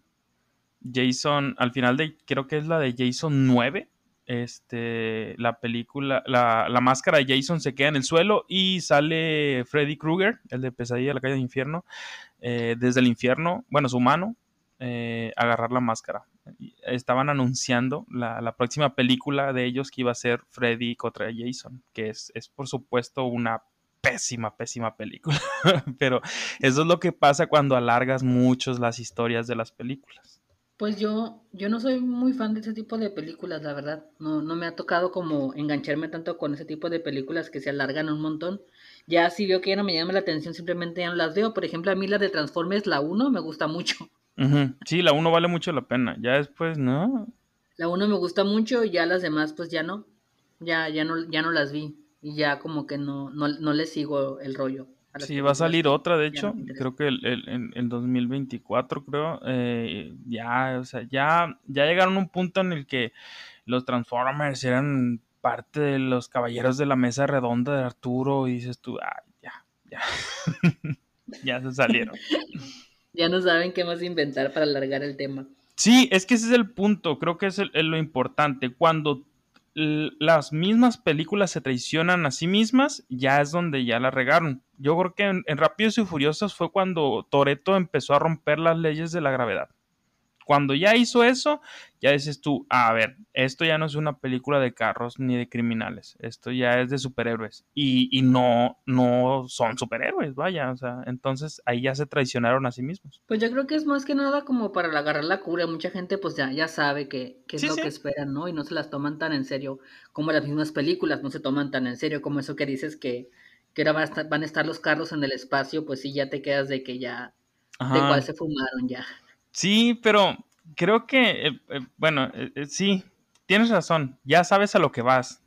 Jason, al final de, creo que es la de Jason 9. Este, la película, la, máscara de Jason se queda en el suelo y sale Freddy Krueger, el de Pesadilla de la calle del infierno, eh, desde el infierno, bueno, su mano, agarrar la máscara estaban anunciando la, próxima película de ellos que iba a ser Freddy contra Jason, que es, es por supuesto una pésima, pésima película. Pero eso es lo que pasa cuando alargas mucho las historias de las películas. Pues yo, yo no soy muy fan de ese tipo de películas, la verdad. No, no me ha tocado como engancharme tanto con ese tipo de películas que se alargan un montón. Ya si veo que ya no me llama la atención, simplemente ya no las veo. Por ejemplo, a mí la de Transformers, la 1, me gusta mucho. Sí, la 1 vale mucho la pena. Ya después, no. La 1 me gusta mucho y ya las demás, pues ya no. Ya, ya no, ya no las vi. Y ya como que no, no, no le sigo el rollo. Sí, va a salir otra, de hecho, creo que el, el, en, el 2024, creo, eh, ya, o sea, ya, ya llegaron a un punto en el que los Transformers eran parte de los caballeros de la mesa redonda de Arturo y dices tú, ah, ya, ya, ya se salieron. Ya no saben qué más inventar para alargar el tema. Sí, es que ese es el punto, creo que es, lo importante. Cuando las mismas películas se traicionan a sí mismas, ya es donde ya la regaron. Yo creo que en, Rápidos y Furiosos fue cuando Toreto empezó a romper las leyes de la gravedad. Cuando ya hizo eso, ya dices tú, a ver, esto ya no es una película de carros ni de criminales, esto ya es de superhéroes y, y no, no son superhéroes, vaya, o sea, entonces ahí ya se traicionaron a sí mismos. Pues yo creo que es más que nada como para agarrar la cura, mucha gente pues ya, ya sabe que, es lo que esperan, ¿no? Y no se las toman tan en serio como las mismas películas, no se toman tan en serio como eso que dices que, que ahora van a estar los carros en el espacio, pues sí, ya te quedas de que ya, de cuál se fumaron ya. Sí, pero creo que, eh, eh, bueno, eh, sí, tienes razón, ya sabes a lo que vas.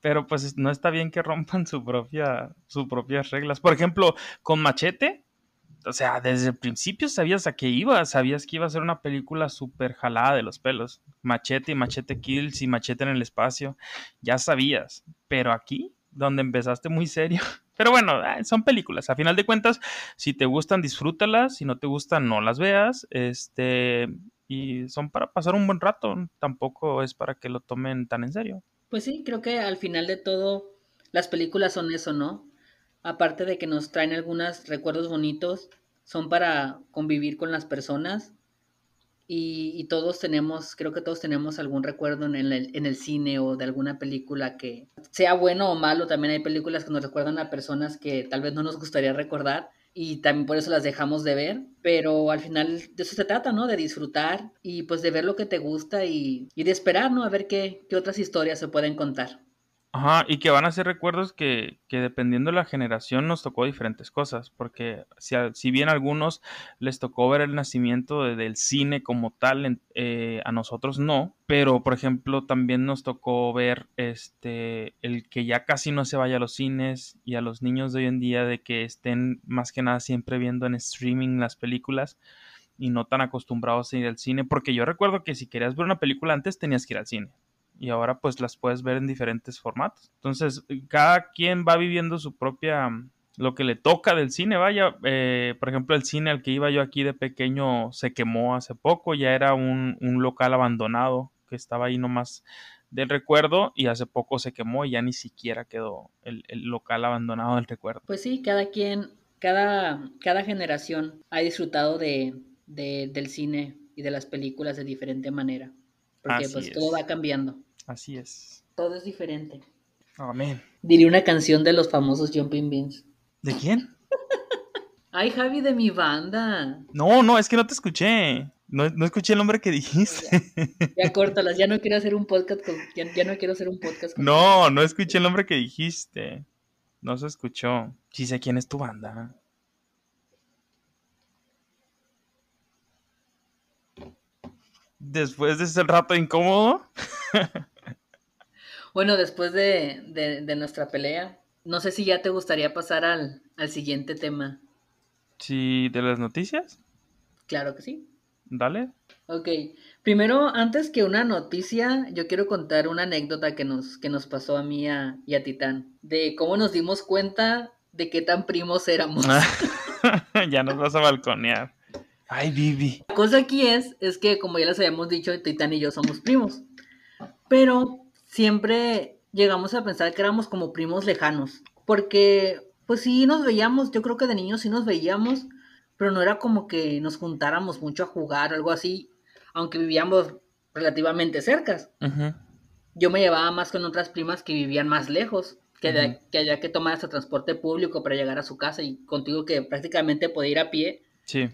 Pero pues no está bien que rompan su propia, sus propias reglas. Por ejemplo, con Machete, o sea, desde el principio sabías a qué iba, sabías que iba a ser una película súper jalada de los pelos. Machete y Machete Kills y Machete en el espacio, ya sabías. Pero aquí, donde empezaste muy serio, pero bueno, son películas. A final de cuentas, si te gustan, disfrútalas. Si no te gustan, no las veas. Este, y son para pasar un buen rato. Tampoco es para que lo tomen tan en serio. Pues sí, creo que al final de todo, las películas son eso, ¿no? Aparte de que nos traen algunos recuerdos bonitos, son para convivir con las personas y, todos tenemos, creo que todos tenemos algún recuerdo en el, en el cine o de alguna película que sea bueno o malo. También hay películas que nos recuerdan a personas que tal vez no nos gustaría recordar y también por eso las dejamos de ver, pero al final de eso se trata, ¿no? De disfrutar y pues de ver lo que te gusta y, y de esperar, ¿no? A ver qué, qué otras historias se pueden contar. Ajá, y que van a ser recuerdos que, que, dependiendo de la generación nos tocó diferentes cosas, porque si, si bien a algunos les tocó ver el nacimiento del cine como tal, eh, a nosotros no, pero por ejemplo también nos tocó ver este el que ya casi no se vaya a los cines y a los niños de hoy en día de que estén más que nada siempre viendo en streaming las películas y no tan acostumbrados a ir al cine, porque yo recuerdo que si querías ver una película antes tenías que ir al cine y ahora pues las puedes ver en diferentes formatos. Entonces, cada quien va viviendo su propia, lo que le toca del cine, vaya, eh, por ejemplo, el cine al que iba yo aquí de pequeño se quemó hace poco, ya era un, local abandonado que estaba ahí nomás del recuerdo y hace poco se quemó y ya ni siquiera quedó el, local abandonado del recuerdo. Pues sí, cada quien, cada, cada generación ha disfrutado de, del cine y de las películas de diferente manera porque pues todo va cambiando. Así es. Todo es diferente. Amén. Diría una canción de los famosos Jumping Beans. ¿De quién? Ay, Javi, de mi banda. No, no, es que no te escuché. No, escuché el nombre que dijiste. Ya, córtalas, ya no quiero hacer un podcast con, ya, no quiero hacer un podcast con No, no escuché el nombre que dijiste. No se escuchó. Sí sé quién es tu banda. Después de ese rato incómodo. bueno, después de, nuestra pelea, no sé si ya te gustaría pasar al, siguiente tema. Sí, de las noticias. Claro que sí. Dale. Ok, primero, antes que una noticia, yo quiero contar una anécdota que nos, que nos pasó a mí y a Titán, de cómo nos dimos cuenta de qué tan primos éramos. ya nos vas a balconear. Ay, Vivi. La cosa aquí es, es que como ya les habíamos dicho, Titán y yo somos primos. Pero siempre llegamos a pensar que éramos como primos lejanos. Porque, pues sí nos veíamos, yo creo que de niños sí nos veíamos, pero no era como que nos juntáramos mucho a jugar o algo así, aunque vivíamos relativamente cercas. Yo me llevaba más con otras primas que vivían más lejos, que, que había que tomar hasta transporte público para llegar a su casa y contigo que prácticamente podía ir a pie. Sí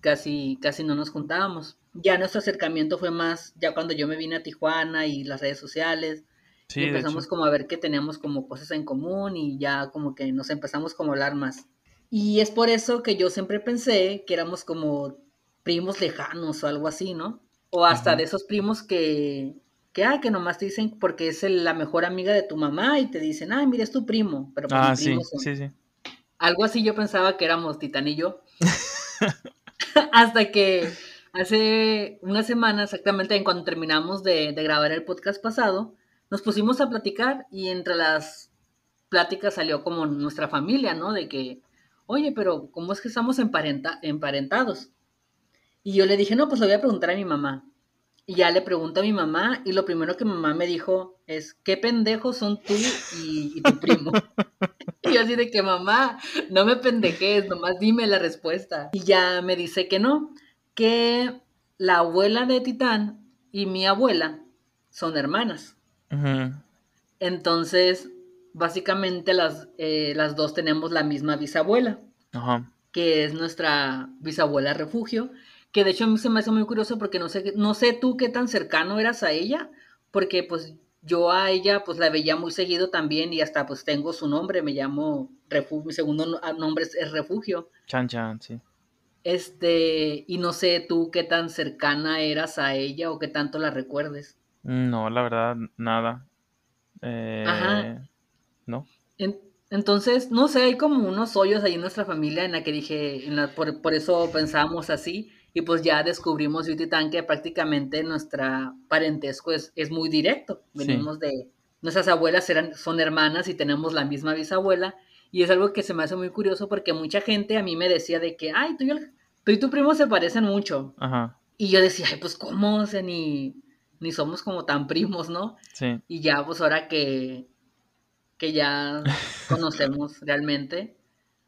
casi, casi no nos juntábamos. Ya nuestro acercamiento fue más, ya cuando yo me vine a Tijuana y las redes sociales, y empezamos como a ver que teníamos como cosas en común y ya como que nos empezamos como a hablar más. Y es por eso que yo siempre pensé que éramos como primos lejanos o algo así, ¿no? O hasta de esos primos que, que, ah, que nomás te dicen porque es la mejor amiga de tu mamá y te dicen, ah, mira, es tu primo. Pero pues ah, sí, sí, sí. Algo así yo pensaba que éramos Titán y yo. hasta que hace una semana, exactamente en cuando terminamos de, grabar el podcast pasado, nos pusimos a platicar y entre las pláticas salió como nuestra familia, ¿no? De que, oye, pero ¿cómo es que estamos emparentados? Y yo le dije, no, pues lo voy a preguntar a mi mamá. Y ya le pregunto a mi mamá y lo primero que mi mamá me dijo es, ¿qué pendejos son tú y, tu primo? y yo así de que mamá, no me pendejes, nomás dime la respuesta. Y ya me dice que no, que la abuela de Titán y mi abuela son hermanas. Entonces, básicamente las, eh, las dos tenemos la misma bisabuela, que es nuestra bisabuela refugio, que de hecho a mí se me hace muy curioso porque no sé, no sé tú qué tan cercano eras a ella, porque pues yo a ella pues la veía muy seguido también y hasta pues tengo su nombre, me llamo Refugio, mi segundo nombre es, Refugio. Chan Chan, sí. Este, y no sé tú qué tan cercana eras a ella o qué tanto la recuerdes. No, la verdad, nada. Eh, Ajá. No. entonces, no sé, hay como unos hoyos ahí en nuestra familia en la que dije, en la, por, por, eso pensábamos así, y pues ya descubrimos yo Titán que prácticamente nuestra parentesco es, es muy directo. Venimos de, nuestras abuelas eran, son hermanas y tenemos la misma bisabuela, y es algo que se me hace muy curioso porque mucha gente a mí me decía de que, ay, tú y, tu primo se parecen mucho. Ajá. Y yo decía, ay, pues cómo, o sea, ni, ni somos como tan primos, ¿no? Sí. Y ya, pues ahora que, que ya conocemos realmente,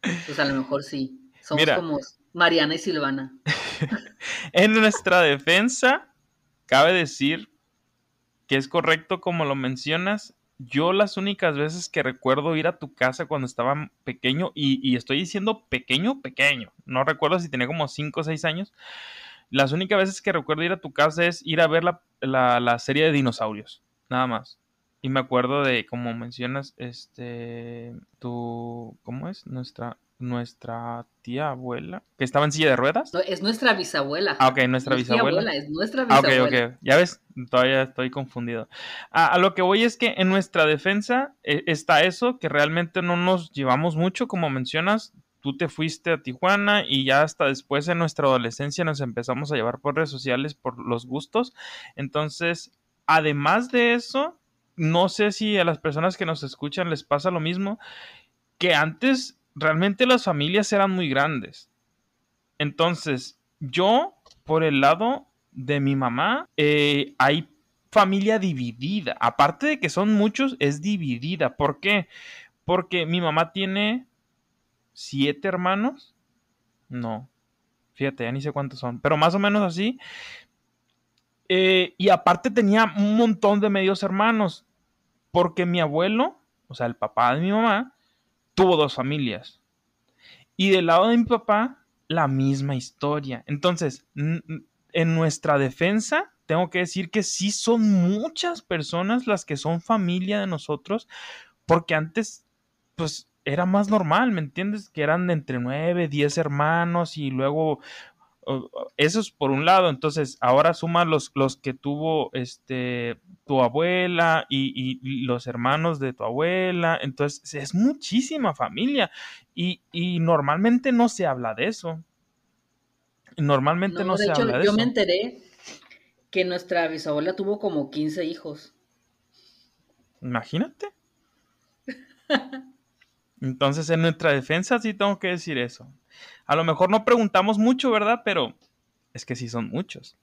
pues a lo mejor sí. Somos como Mariana y Silvana. en nuestra defensa, cabe decir que es correcto como lo mencionas, yo las únicas veces que recuerdo ir a tu casa cuando estaba pequeño, y, estoy diciendo pequeño, pequeño, no recuerdo si tenía como 5 o 6 años, las únicas veces que recuerdo ir a tu casa es ir a ver la, serie de dinosaurios, nada más. Y me acuerdo de, como mencionas, este, tu, ¿cómo es? Nuestra, nuestra tía abuela, que estaba en silla de ruedas. es nuestra bisabuela. Ah, ok, nuestra bisabuela. es nuestra bisabuela. Ah, ok, ok, ya ves, todavía estoy confundido. a lo que voy es que en nuestra defensa eh, está eso, que realmente no nos llevamos mucho, como mencionas. Tú te fuiste a Tijuana y ya hasta después en nuestra adolescencia nos empezamos a llevar por redes sociales por los gustos. Entonces, además de eso, no sé si a las personas que nos escuchan les pasa lo mismo, que antes realmente las familias eran muy grandes. Entonces, yo, por el lado de mi mamá, eh, hay familia dividida. Aparte de que son muchos, es dividida. ¿Por qué? Porque mi mamá tiene siete hermanos. No, fíjate, ya ni sé cuántos son, pero más o menos así. Eh, y aparte tenía un montón de medios hermanos, porque mi abuelo, o sea, el papá de mi mamá, tuvo dos familias. Y del lado de mi papá, la misma historia. Entonces, en nuestra defensa, tengo que decir que sí son muchas personas las que son familia de nosotros, porque antes, pues, era más normal, ¿me entiendes? Que eran de entre nueve, diez hermanos y luego eso es por un lado, entonces ahora suma los, los que tuvo este tu abuela y, los hermanos de tu abuela, entonces es muchísima familia y, normalmente no se habla de eso. Normalmente no, se habla de yo eso. Yo me enteré que nuestra bisabuela tuvo como 15 hijos. Imagínate. Entonces, en nuestra defensa sí tengo que decir eso. A lo mejor no preguntamos mucho, ¿verdad? Pero es que sí son muchos.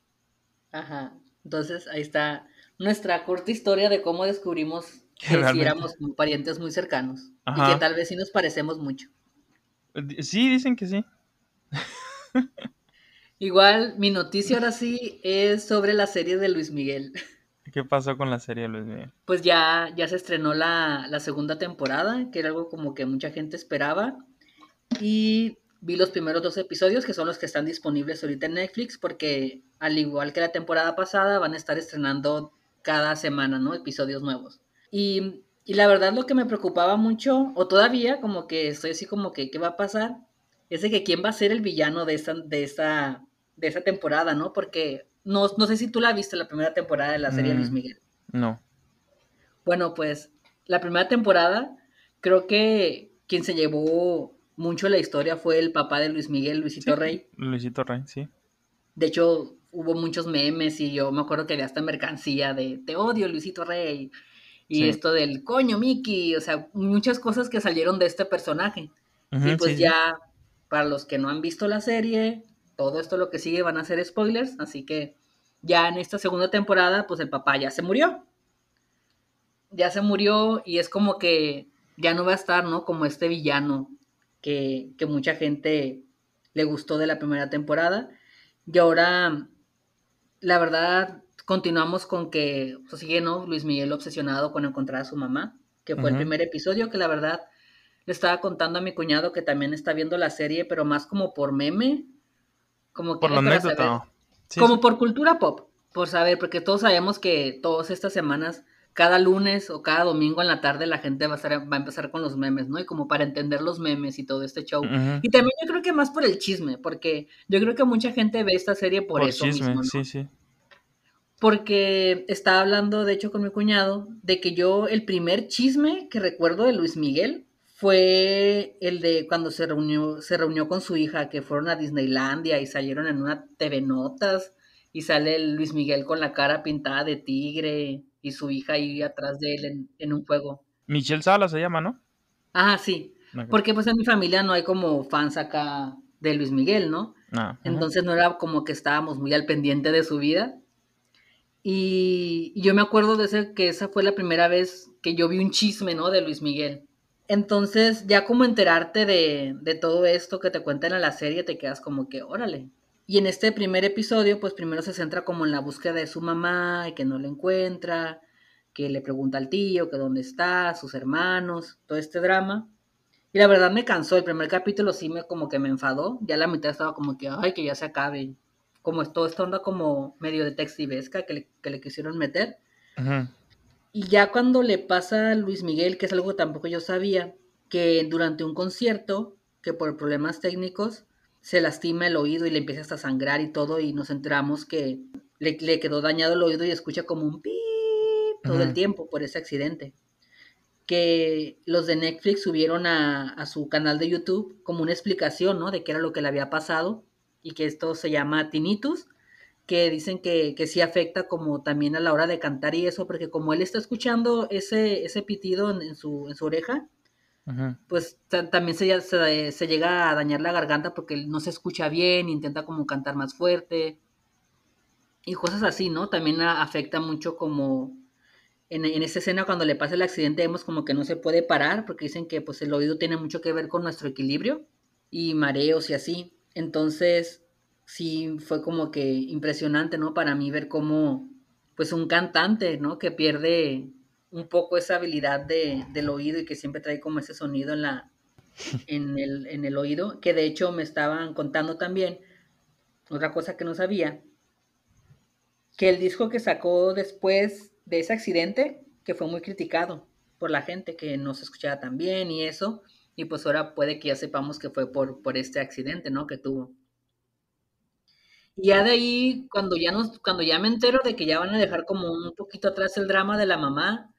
Ajá. Entonces ahí está nuestra corta historia de cómo descubrimos que éramos parientes muy cercanos. Y que tal vez sí nos parecemos mucho. Sí, dicen que sí. Igual, mi noticia ahora sí es sobre la serie de Luis Miguel. ¿Qué pasó con la serie Luis Miguel? Pues ya, ya se estrenó la, la segunda temporada, que era algo como que mucha gente esperaba. Y vi los primeros dos episodios, que son los que están disponibles ahorita en Netflix, porque al igual que la temporada pasada, van a estar estrenando cada semana, ¿no? Episodios nuevos. Y, y la verdad lo que me preocupaba mucho, o todavía como que estoy así como que, ¿qué va a pasar? Es de que quién va a ser el villano de esta, de esta, de esta temporada, ¿no? Porque no, no sé si tú la viste la primera temporada de la serie Luis mm, Miguel. No. Bueno, pues la primera temporada, creo que quien se llevó mucho la historia fue el papá de Luis Miguel, Luisito Rey. Luisito Rey, sí. De hecho, hubo muchos memes y yo me acuerdo que había hasta mercancía de te odio, Luisito Rey. Y esto del coño, Mickey. O sea, muchas cosas que salieron de este personaje. y pues ya, para los que no han visto la serie, todo esto lo que sigue van a ser spoilers. Así que ya en esta segunda temporada, pues el papá ya se murió. Ya se murió y es como que ya no va a estar, ¿no? Como este villano que, mucha gente le gustó de la primera temporada. Y ahora la verdad, continuamos con que, pues sigue, ¿no? Luis Miguel obsesionado con encontrar a su mamá, que fue el primer episodio, que la verdad le estaba contando a mi cuñado que también está viendo la serie, pero más como por meme, como que por la anécdota. como por cultura pop, por saber, porque todos sabemos que todas estas semanas cada lunes o cada domingo en la tarde la gente va a, estar, va a empezar con los memes, ¿no? Y como para entender los memes y todo este show. Y también yo creo que más por el chisme, porque yo creo que mucha gente ve esta serie por, eso mismo, Sí, sí. Porque estaba hablando, de hecho, con mi cuñado, de que yo el primer chisme que recuerdo de Luis Miguel fue el de cuando se reunió, se reunió con su hija, que fueron a Disneylandia y salieron en una TV Notas y sale Luis Miguel con la cara pintada de tigre y su hija ahí atrás de él en, un juego. Michelle Sala se llama, ¿no? Ah, sí. Porque pues en mi familia no hay como fans acá de Luis Miguel, ¿no? Ah, Entonces no era como que estábamos muy al pendiente de su vida. Y, yo me acuerdo de ese, que esa fue la primera vez que yo vi un chisme, ¿no? De Luis Miguel. Entonces, ya como enterarte de, de todo esto que te cuentan en la serie, te quedas como que, órale, y en este primer episodio, pues primero se centra como en la búsqueda de su mamá y que no la encuentra, que le pregunta al tío que dónde está, sus hermanos, todo este drama. Y la verdad me cansó, el primer capítulo sí me como que me enfadó, ya la mitad estaba como que, ay, que ya se acabe. Como todo esto onda como medio detectivesca que le, que le quisieron meter. Y ya cuando le pasa a Luis Miguel, que es algo que tampoco yo sabía, que durante un concierto, que por problemas técnicos, se lastima el oído y le empieza hasta a sangrar y todo y nos enteramos que le, quedó dañado el oído y escucha como un pip todo el tiempo por ese accidente. Que los de Netflix subieron a, su canal de YouTube como una explicación, ¿no? De qué era lo que le había pasado y que esto se llama tinnitus, que dicen que, que sí afecta como también a la hora de cantar y eso, porque como él está escuchando ese, ese pitido en, su, en su oreja, pues también se, se, llega a dañar la garganta porque no se escucha bien, intenta como cantar más fuerte y cosas así, ¿no? También afecta mucho como en, en esa escena cuando le pasa el accidente vemos como que no se puede parar porque dicen que pues el oído tiene mucho que ver con nuestro equilibrio y mareos y así. Entonces sí fue como que impresionante, ¿no? Para mí ver cómo pues un cantante, ¿no? Que pierde un poco esa habilidad de, del oído y que siempre trae como ese sonido en, la, en, el, en el oído, que de hecho me estaban contando también, otra cosa que no sabía, que el disco que sacó después de ese accidente, que fue muy criticado por la gente, que no se escuchaba tan bien y eso, y pues ahora puede que ya sepamos que fue por, por este accidente, ¿no? Que tuvo. Y ya de ahí, cuando ya, nos, cuando ya me entero de que ya van a dejar como un poquito atrás el drama de la mamá,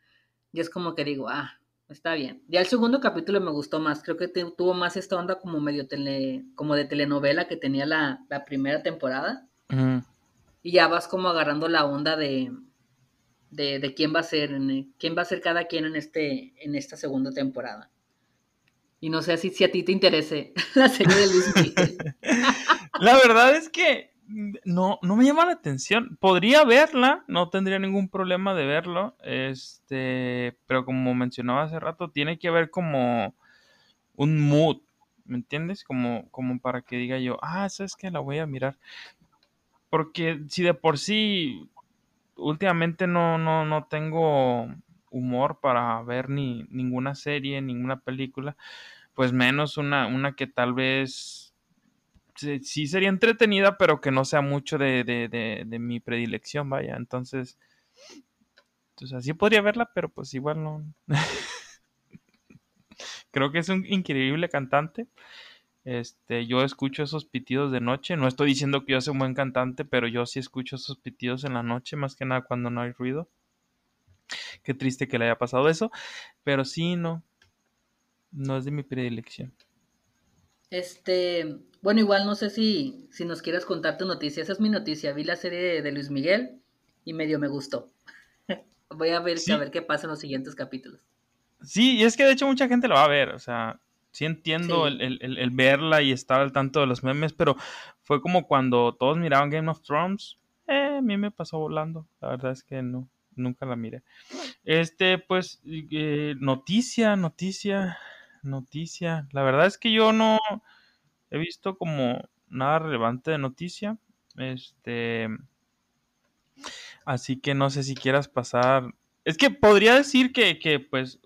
y es como que digo, ah, está bien. Ya el segundo capítulo me gustó más, creo que tuvo más esta onda como medio tele, como de telenovela que tenía la, primera temporada. Y ya vas como agarrando la onda de, de, quién va a ser, quién va a ser cada quien en este, en esta segunda temporada. Y no sé si, si a ti te interese la serie de Luis Miguel. la verdad es que no, no me llama la atención. Podría verla, no tendría ningún problema de verlo. Este, pero como mencionaba hace rato, tiene que haber como un mood, ¿me entiendes? Como, como para que diga yo, ah, sabes que la voy a mirar. Porque si de por sí últimamente no, no, no tengo humor para ver ni ninguna serie, ninguna película, pues menos una, una que tal vez sí sería entretenida, pero que no sea mucho de, mi predilección, vaya. Entonces, entonces, así podría verla, pero pues igual no. Creo que es un increíble cantante. Este, yo escucho esos pitidos de noche. No estoy diciendo que yo sea un buen cantante, pero yo sí escucho esos pitidos en la noche, más que nada cuando no hay ruido. Qué triste que le haya pasado eso. Pero sí, no. No es de mi predilección. Este, bueno, igual no sé si, si nos quieres contar tu noticia. Esa es mi noticia. Vi la serie de, Luis Miguel y medio me gustó. Voy a ver, a ver qué pasa en los siguientes capítulos. Sí, y es que de hecho mucha gente lo va a ver. O sea, sí entiendo El, verla y estar al tanto de los memes, pero fue como cuando todos miraban Game of Thrones. Eh, a mí me pasó volando. La verdad es que no, nunca la miré. Este, pues, eh, noticia, noticia noticia. La verdad es que yo no he visto como nada relevante de noticia. Este, Así que no sé si quieras pasar. Es que podría decir que, que pues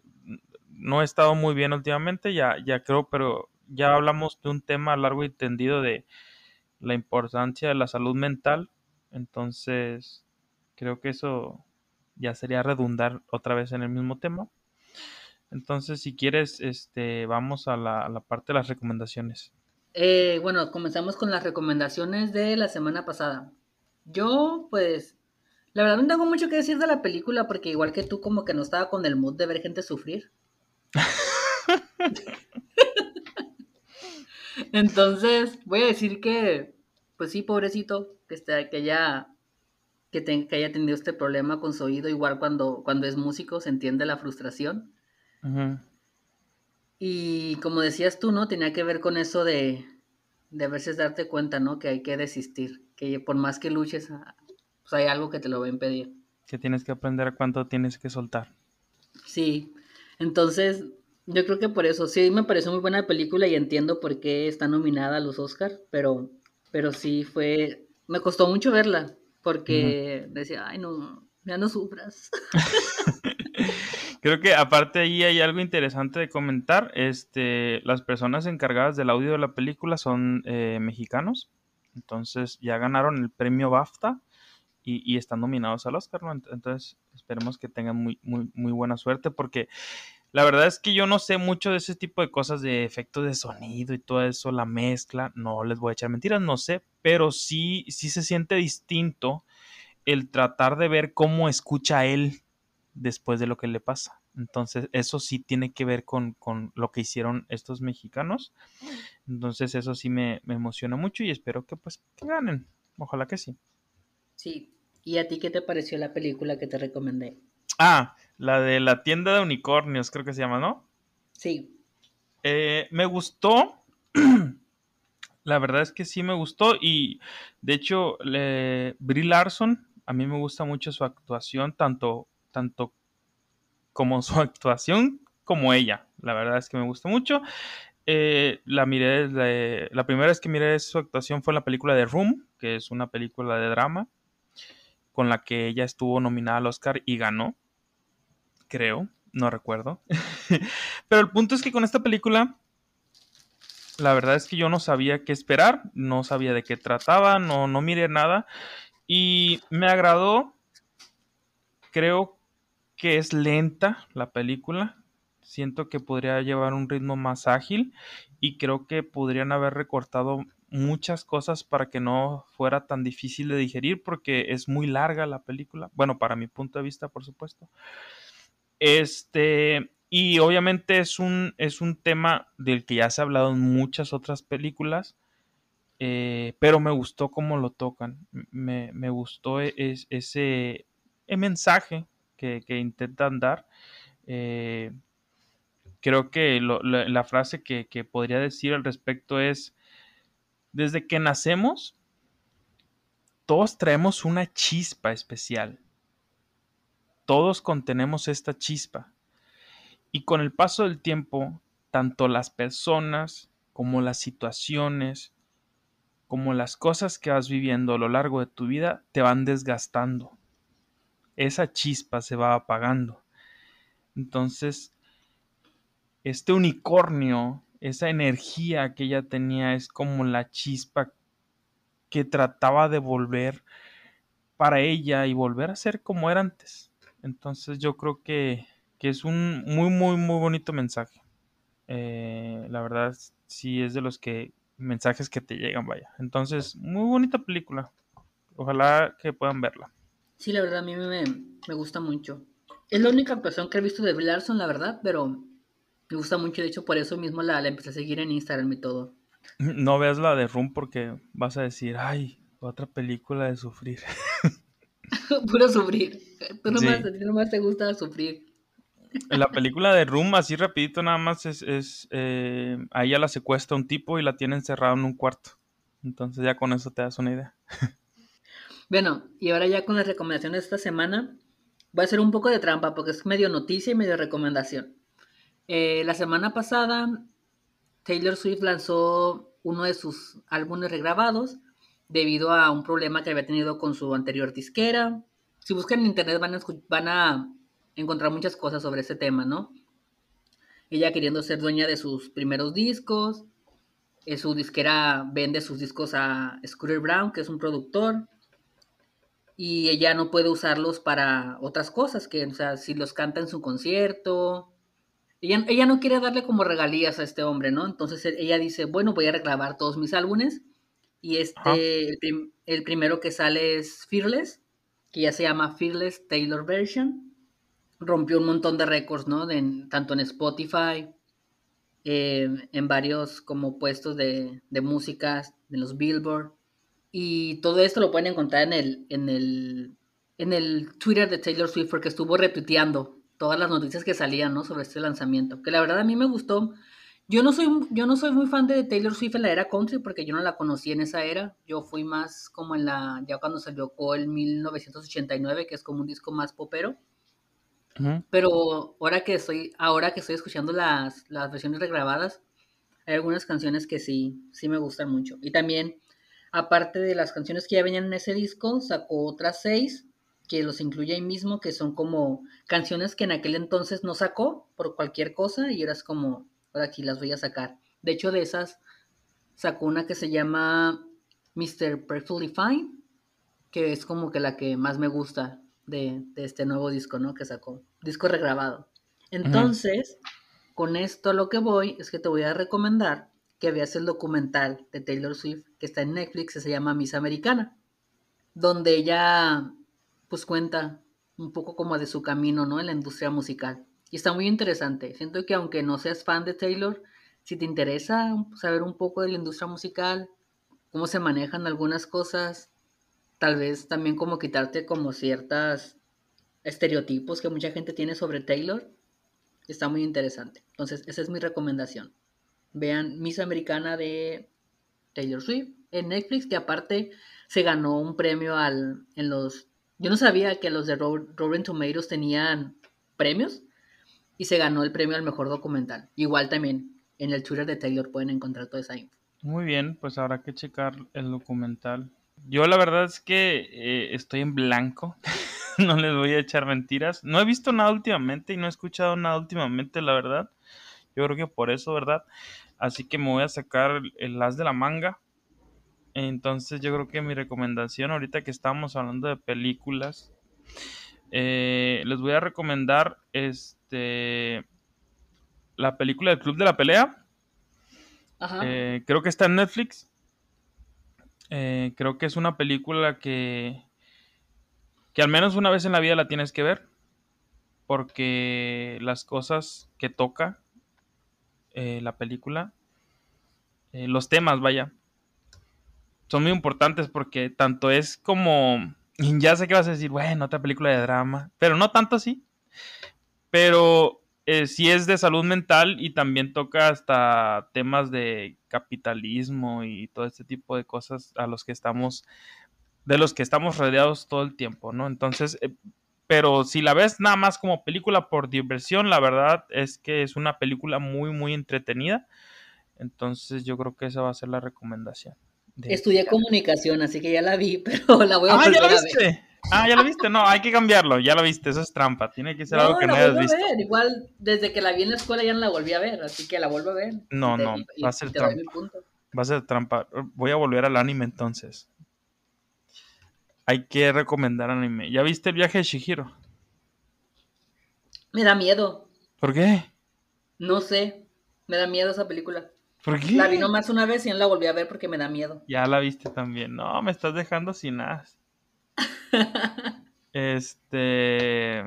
no he estado muy bien últimamente, ya, ya creo, pero ya hablamos de un tema largo y tendido de la importancia de la salud mental. Entonces, creo que eso ya sería redundar otra vez en el mismo tema. Entonces, si quieres, este, vamos a la, a la parte de las recomendaciones. Eh, bueno, comenzamos con las recomendaciones de la semana pasada. Yo, pues, la verdad no tengo mucho que decir de la película porque igual que tú, como que no estaba con el mood de ver gente sufrir. Entonces, voy a decir que, pues sí, pobrecito, que, esté, que haya que, que, haya tenido este problema con su oído, igual cuando, cuando es músico se entiende la frustración. Y como decías tú, ¿no? Tenía que ver con eso de, de a veces darte cuenta, ¿no? Que hay que desistir, que por más que luches, ah, pues hay algo que te lo va a impedir. Que tienes que aprender cuánto tienes que soltar. Sí, entonces yo creo que por eso, sí, me pareció muy buena película y entiendo por qué está nominada a los Oscar, pero, pero sí fue, me costó mucho verla, porque decía, ay no, ya no sufras. Creo que aparte ahí hay algo interesante de comentar. Este, las personas encargadas del audio de la película son eh, mexicanos. Entonces ya ganaron el premio BAFTA y, están nominados al Oscar. Entonces esperemos que tengan muy, muy, muy buena suerte porque la verdad es que yo no sé mucho de ese tipo de cosas de efectos de sonido y todo eso, la mezcla. No les voy a echar mentiras, no sé, pero sí, sí se siente distinto el tratar de ver cómo escucha él después de lo que le pasa. Entonces, eso sí tiene que ver con, lo que hicieron estos mexicanos. Entonces, eso sí me, emociona mucho y espero que pues que ganen. Ojalá que sí. Sí. ¿Y a ti qué te pareció la película que te recomendé? Ah, la de la tienda de unicornios, creo que se llama, ¿no? Sí. Eh, me gustó. la verdad es que sí me gustó y de hecho le, Brie Larson, a mí me gusta mucho su actuación, tanto tanto como su actuación como ella. La verdad es que me gusta mucho. Eh, la miré, la primera vez que miré su actuación fue en la película de Room, que es una película de drama, con la que ella estuvo nominada al Oscar y ganó, creo, no recuerdo. Pero el punto es que con esta película, la verdad es que yo no sabía qué esperar, no sabía de qué trataba, no, no miré nada y me agradó. Creo que es lenta la película. Siento que podría llevar un ritmo más ágil y creo que podrían haber recortado muchas cosas para que no fuera tan difícil de digerir porque es muy larga la película. Bueno, para mi punto de vista, por supuesto. Este, y obviamente es un, es un tema del que ya se ha hablado en muchas otras películas, eh, pero me gustó cómo lo tocan. Me, gustó e, ese mensaje que, intentan dar. Eh, creo que la, frase que, que, podría decir al respecto es, desde que nacemos, todos traemos una chispa especial. Todos contenemos esta chispa. Y con el paso del tiempo, tanto las personas como las situaciones, como las cosas que vas viviendo a lo largo de tu vida, te van desgastando esa chispa se va apagando. Entonces, este unicornio, esa energía que ella tenía es como la chispa que trataba de volver para ella y volver a ser como era antes. Entonces yo creo que, es un muy, muy, muy bonito mensaje. Eh, la verdad, sí es de los que mensajes que te llegan, vaya. Entonces, muy bonita película. Ojalá que puedan verla. Sí, la verdad, a mí me, gusta mucho. Es la única actuación que he visto de Brie Larson, la verdad, pero me gusta mucho. De hecho, por eso mismo la, la empecé a seguir en Instagram y todo. No veas la de Room porque vas a decir, ay, otra película de sufrir. Puro sufrir. Tú nomás, nomás te gusta sufrir. La película de Room, así rapidito nada más, es, es eh, a ella la secuestra un tipo y la tiene encerrada en un cuarto. Entonces ya con eso te das una idea. Bueno, y ahora ya con las recomendaciones de esta semana, voy a hacer un poco de trampa porque es medio noticia y medio recomendación. Eh, la semana pasada, Taylor Swift lanzó uno de sus álbumes regrabados debido a un problema que había tenido con su anterior disquera. si buscan en internet van a, encontrar muchas cosas sobre ese tema, ¿no? Ella queriendo ser dueña de sus primeros discos, eh, su disquera vende sus discos a Scooter Brown, que es un productor, y ella no puede usarlos para otras cosas, que, o sea, si los canta en su concierto, ella, ella no quiere darle como regalías a este hombre, ¿no? Entonces e, ella dice, bueno, voy a regrabar todos mis álbumes, y este, el, el, primero que sale es Fearless, que ya se llama Fearless Taylor Version, rompió un montón de récords, ¿no? De, tanto en Spotify, eh, en varios como puestos de, de música, en los Billboard. Y todo esto lo pueden encontrar en el, en el, en el Twitter de Taylor Swift, porque estuvo retuiteando todas las noticias que salían, ¿no? Sobre este lanzamiento. Que la verdad a mí me gustó. Yo no soy, yo no soy muy fan de Taylor Swift en la era country, porque yo no la conocí en esa era. Yo fui más como en la, ya cuando salió Cole 1989, que es como un disco más popero. Pero ahora que estoy, ahora que estoy escuchando las, las versiones regrabadas, hay algunas canciones que sí, sí me gustan mucho. Y también, aparte de las canciones que ya venían en ese disco, sacó otras seis que los incluye ahí mismo, que son como canciones que en aquel entonces no sacó por cualquier cosa y ahora es como, ahora aquí las voy a sacar. De hecho, de esas sacó una que se llama Mr. Perfectly Fine, que es como que la que más me gusta de, este nuevo disco, ¿no? Que sacó, disco regrabado. Entonces, con esto lo que voy es que te voy a recomendar que veas el documental de Taylor Swift que está en Netflix, se llama Miss Americana, donde ella pues cuenta un poco como de su camino, ¿no? En la industria musical. Y está muy interesante. Siento que aunque no seas fan de Taylor, si te interesa saber un poco de la industria musical, cómo se manejan algunas cosas, tal vez también como quitarte como ciertas estereotipos que mucha gente tiene sobre Taylor. Está muy interesante. Entonces, esa es mi recomendación. Vean Miss Americana de Taylor Swift en Netflix, que aparte se ganó un premio al, en los... Yo no sabía que los de Rotten Tomatoes tenían premios y se ganó el premio al mejor documental. Igual también en el Twitter de Taylor pueden encontrar toda esa info. Muy bien, pues habrá que checar el documental. Yo la verdad es que eh, estoy en blanco. no les voy a echar mentiras. No he visto nada últimamente y no he escuchado nada últimamente, la verdad. Yo creo que por eso, ¿verdad? Así que me voy a sacar el as de la manga. Entonces yo creo que mi recomendación ahorita que estamos hablando de películas, eh, les voy a recomendar este la película del Club de la Pelea. Eh, creo que está en Netflix. Eh, creo que es una película que, que al menos una vez en la vida la tienes que ver. Porque las cosas que toca eh, la película, eh, los temas, vaya, son muy importantes porque tanto es como, ya sé que vas a decir, bueno, otra película de drama, pero no tanto así. Pero eh, sí es de salud mental y también toca hasta temas de capitalismo y todo este tipo de cosas a los que estamos, de los que estamos rodeados todo el tiempo, ¿no? Entonces, eh, pero si la ves nada más como película por diversión, la verdad es que es una película muy, muy entretenida. Entonces yo creo que esa va a ser la recomendación. Estudié comunicación, así que ya la vi, pero la voy a ah, volver a ver. Ah, ya lo viste. No, hay que cambiarlo. Ya lo viste. Eso es trampa. Tiene que ser algo que no hayas visto. Ver. Igual, desde que la vi en la escuela ya no la volví a ver. Así que la vuelvo a ver. No, no. va a ser trampa. Va a ser trampa. Voy a volver al anime entonces. Hay que recomendar anime. ¿Ya viste el viaje de Shihiro? Me da miedo. ¿Por qué? No sé. Me da miedo esa película. ¿Por qué? La vi nomás una vez y no la volví a ver porque me da miedo. Ya la viste también. No, me estás dejando sin nada. este.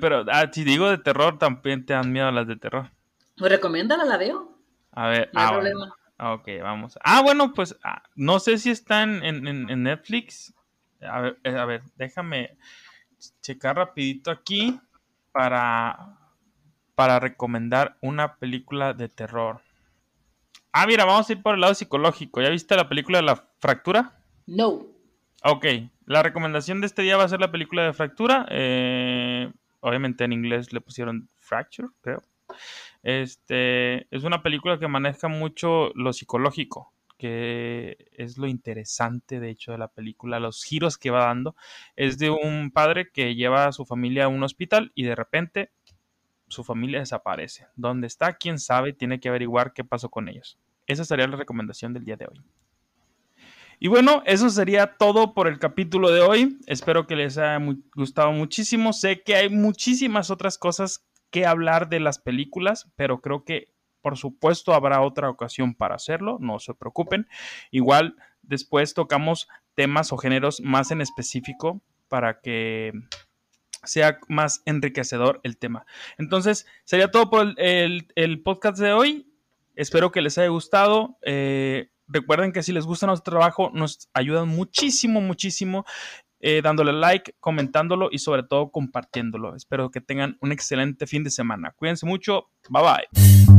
pero, ah, si digo de terror, también te dan miedo las de terror. Pues recomiéndala, la veo. A ver, no hay ah, problema. Ah, ok, vamos. Ah, bueno, pues ah, no sé si están en, en, Netflix. A ver, eh, a ver, déjame checar rapidito aquí para, para recomendar una película de terror. Ah, mira, vamos a ir por el lado psicológico. ¿Ya viste la película de la fractura? No. Ok, la recomendación de este día va a ser la película de Fractura. Eh, obviamente en inglés le pusieron Fracture, creo. Este es una película que maneja mucho lo psicológico, que es lo interesante de hecho de la película, los giros que va dando, es de un padre que lleva a su familia a un hospital y de repente su familia desaparece. ¿Dónde está? ¿Quién sabe? Tiene que averiguar qué pasó con ellos. Esa sería la recomendación del día de hoy. Y bueno, eso sería todo por el capítulo de hoy. Espero que les haya gustado muchísimo. Sé que hay muchísimas otras cosas que hablar de las películas, pero creo que por supuesto habrá otra ocasión para hacerlo, no se preocupen. Igual después tocamos temas o géneros más en específico para que sea más enriquecedor el tema. Entonces, sería todo por el, podcast de hoy. Espero que les haya gustado. Eh, recuerden que si les gusta nuestro trabajo, nos ayudan muchísimo, muchísimo. Eh, dándole like, comentándolo y sobre todo compartiéndolo. Espero que tengan un excelente fin de semana. Cuídense mucho. Bye bye.